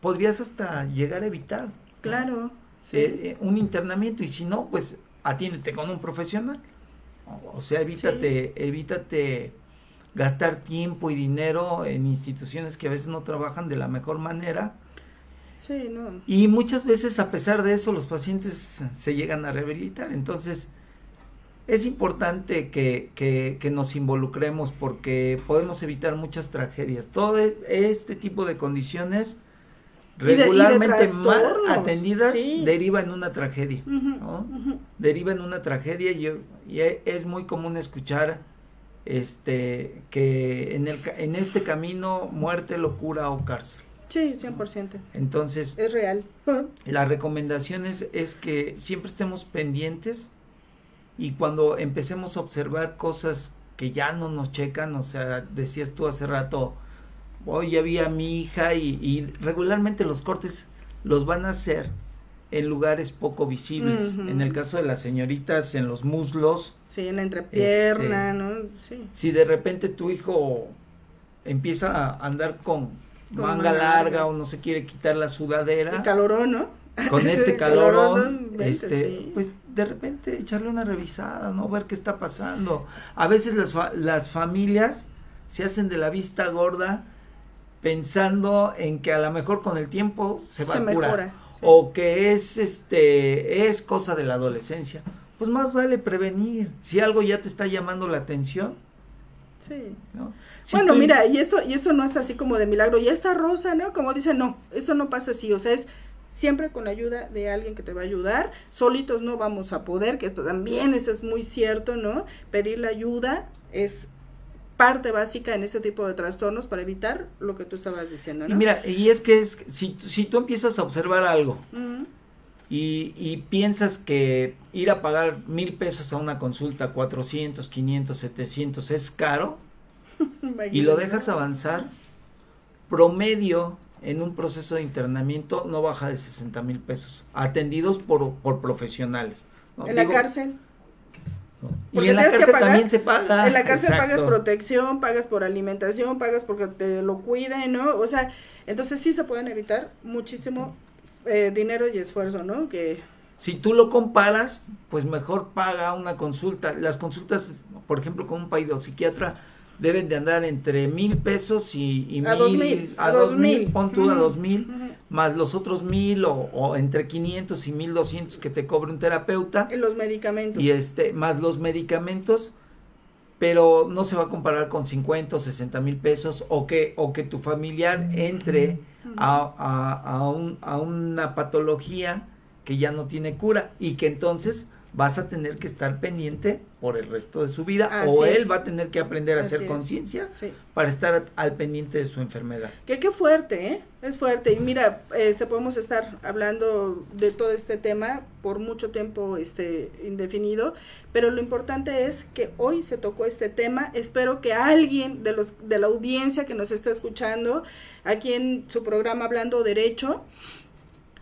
podrías hasta llegar a evitar. Claro. Eh, eh, un internamiento y si no, pues atiéndete con un profesional. O, sea, evítate, evítate gastar tiempo y dinero en instituciones que a veces no trabajan de la mejor manera. Sí, no. Y muchas veces a pesar de eso los pacientes se llegan a rehabilitar. Entonces, es importante que, que, nos involucremos porque podemos evitar muchas tragedias. Todo este tipo de condiciones regularmente mal atendidas deriva en una tragedia, ¿no? Deriva en una tragedia y, e, es muy común escuchar este que en el en este camino muerte, locura o cárcel. Sí, 100%. Entonces, es real. La recomendación es, es que siempre estemos pendientes y cuando empecemos a observar cosas que ya no nos checan, o sea, decías tú hace rato, hoy había mi hija y, regularmente los cortes los van a hacer en lugares poco visibles. En el caso de las señoritas, en los muslos. Sí, en la entrepierna, este, ¿no? Sí. Si de repente tu hijo empieza a andar con, manga larga, o no se quiere quitar la sudadera. Calorón, ¿no? Con este calorón, este, pues de repente echarle una revisada, ¿no? Ver qué está pasando. A veces las, las familias se hacen de la vista gorda pensando en que a lo mejor con el tiempo se va a curar o que es este es cosa de la adolescencia. Pues más vale prevenir. Si algo ya te está llamando la atención. Sí. bueno, mira, y esto y esto no es así como de milagro, ya está rosa, ¿no? Como dicen, no, esto no pasa así, o sea, es siempre con la ayuda de alguien que te va a ayudar. Solitos no vamos a poder, que también eso es muy cierto, ¿no? Pedir la ayuda es parte básica en este tipo de trastornos para evitar lo que tú estabas diciendo, ¿no? Y mira, y es que es, si, si tú empiezas a observar algo y, y, piensas que ir a pagar mil pesos a una consulta, 400, 500, 700 es caro y lo dejas avanzar, promedio en un proceso de internamiento no baja de 60 mil pesos, atendidos por, por profesionales. En la cárcel. Y en la cárcel también se paga. En la cárcel pagas protección, pagas por alimentación, pagas porque te lo cuiden, ¿no? O sea, entonces sí se pueden evitar muchísimo eh, dinero y esfuerzo, ¿no? Que si tú lo comparas, pues mejor paga una consulta. Las consultas, por ejemplo, con un psiquiatra deben de andar entre mil pesos y, y a mil, dos mil, a, dos mil, pon tú a dos mil, más los otros mil o, entre 500 y mil doscientos que te cobre un terapeuta. Y los medicamentos. Y este, más los medicamentos, pero no se va a comparar con 50 o 60 mil pesos o que, o que tu familiar entre a, a, a, un, a una patología que ya no tiene cura y que entonces vas a tener que estar pendiente por el resto de su vida o él va a tener que aprender a hacer conciencia para estar al pendiente de su enfermedad. Que qué fuerte, ¿eh? Es fuerte. Y mira, este podemos estar hablando de todo este tema por mucho tiempo este indefinido, pero lo importante es que hoy se tocó este tema. Espero que alguien de los de la audiencia que nos está escuchando aquí en su programa Hablando Derecho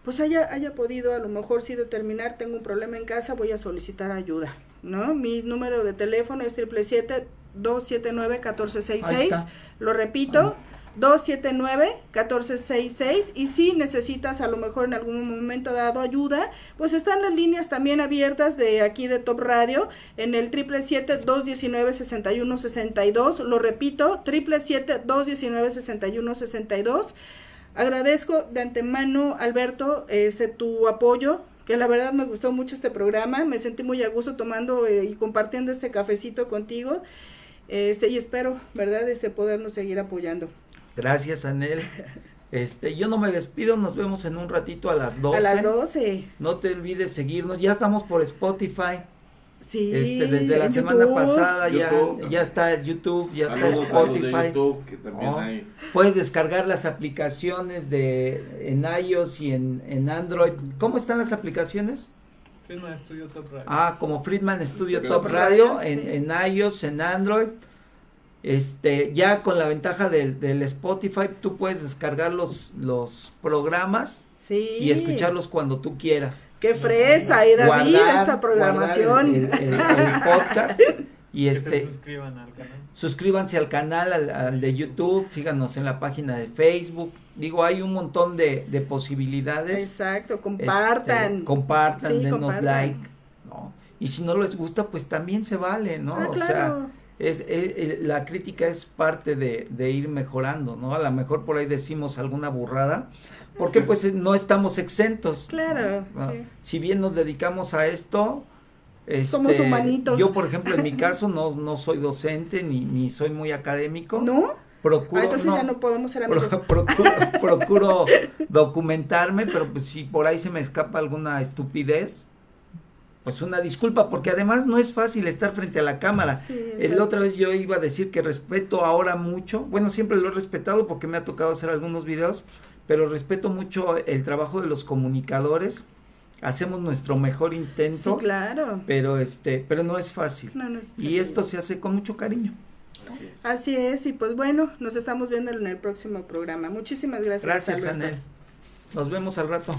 pues haya, haya podido a lo mejor sí determinar, tengo un problema en casa, voy a solicitar ayuda, ¿no? Mi número de teléfono es 777-279-1466, lo repito. 279-1466 y si necesitas a lo mejor en algún momento dado ayuda, pues están las líneas también abiertas de aquí de Top Radio en el 777-219-6162, lo repito, 777-219-6162 Agradezco de antemano, Alberto, ese tu apoyo, que la verdad me gustó mucho este programa, me sentí muy a gusto tomando eh, y compartiendo este cafecito contigo, este, y espero, ¿verdad?, este, podernos seguir apoyando. Gracias, Anel. Este, yo no me despido, nos vemos en un ratito a las 12. A las 12. No te olvides seguirnos, ya estamos por Spotify. Sí, este, desde la semana pasada ya, ya está YouTube, ya está Spotify. Puedes descargar las aplicaciones de en iOS y en, en Android. ¿Cómo están las aplicaciones? Friedman Studio Top Radio. Ah, como Friedman Studio Top Radio en, en iOS, en Android. Este, ya con la ventaja del, del Spotify, tú puedes descargar los, los programas y escucharlos cuando tú quieras. Qué fresa, y David, esta programación. El, podcast. Y este, suscriban al canal. suscríbanse al canal, al, de YouTube, síganos en la página de Facebook. Digo, hay un montón de, de posibilidades. Exacto, compartan. Este, compartan, denos like. ¿no? Y si no les gusta, pues también se vale, ¿no? Ah, o sea, es, es, la crítica es parte de, de ir mejorando, ¿no? A lo mejor por ahí decimos alguna burrada, porque pues no estamos exentos. Claro. Si bien nos dedicamos a esto, somos este, humanitos. Yo, por ejemplo, en mi caso no, no soy docente ni, ni soy muy académico. ¿No? procuro, ah, entonces ya no podemos ser amigos. procuro, procuro documentarme, pero pues si por ahí se me escapa alguna estupidez, pues una disculpa, porque además no es fácil estar frente a la cámara. la otra vez yo iba a decir que respeto ahora mucho, bueno, siempre lo he respetado porque me ha tocado hacer algunos videos, pero respeto mucho el trabajo de los comunicadores. Hacemos nuestro mejor intento. Sí, claro. Pero este, pero no es fácil. y esto se hace con mucho cariño. Así es. y pues bueno, nos estamos viendo en el próximo programa. Muchísimas gracias. Gracias, Anel. Nos vemos al rato.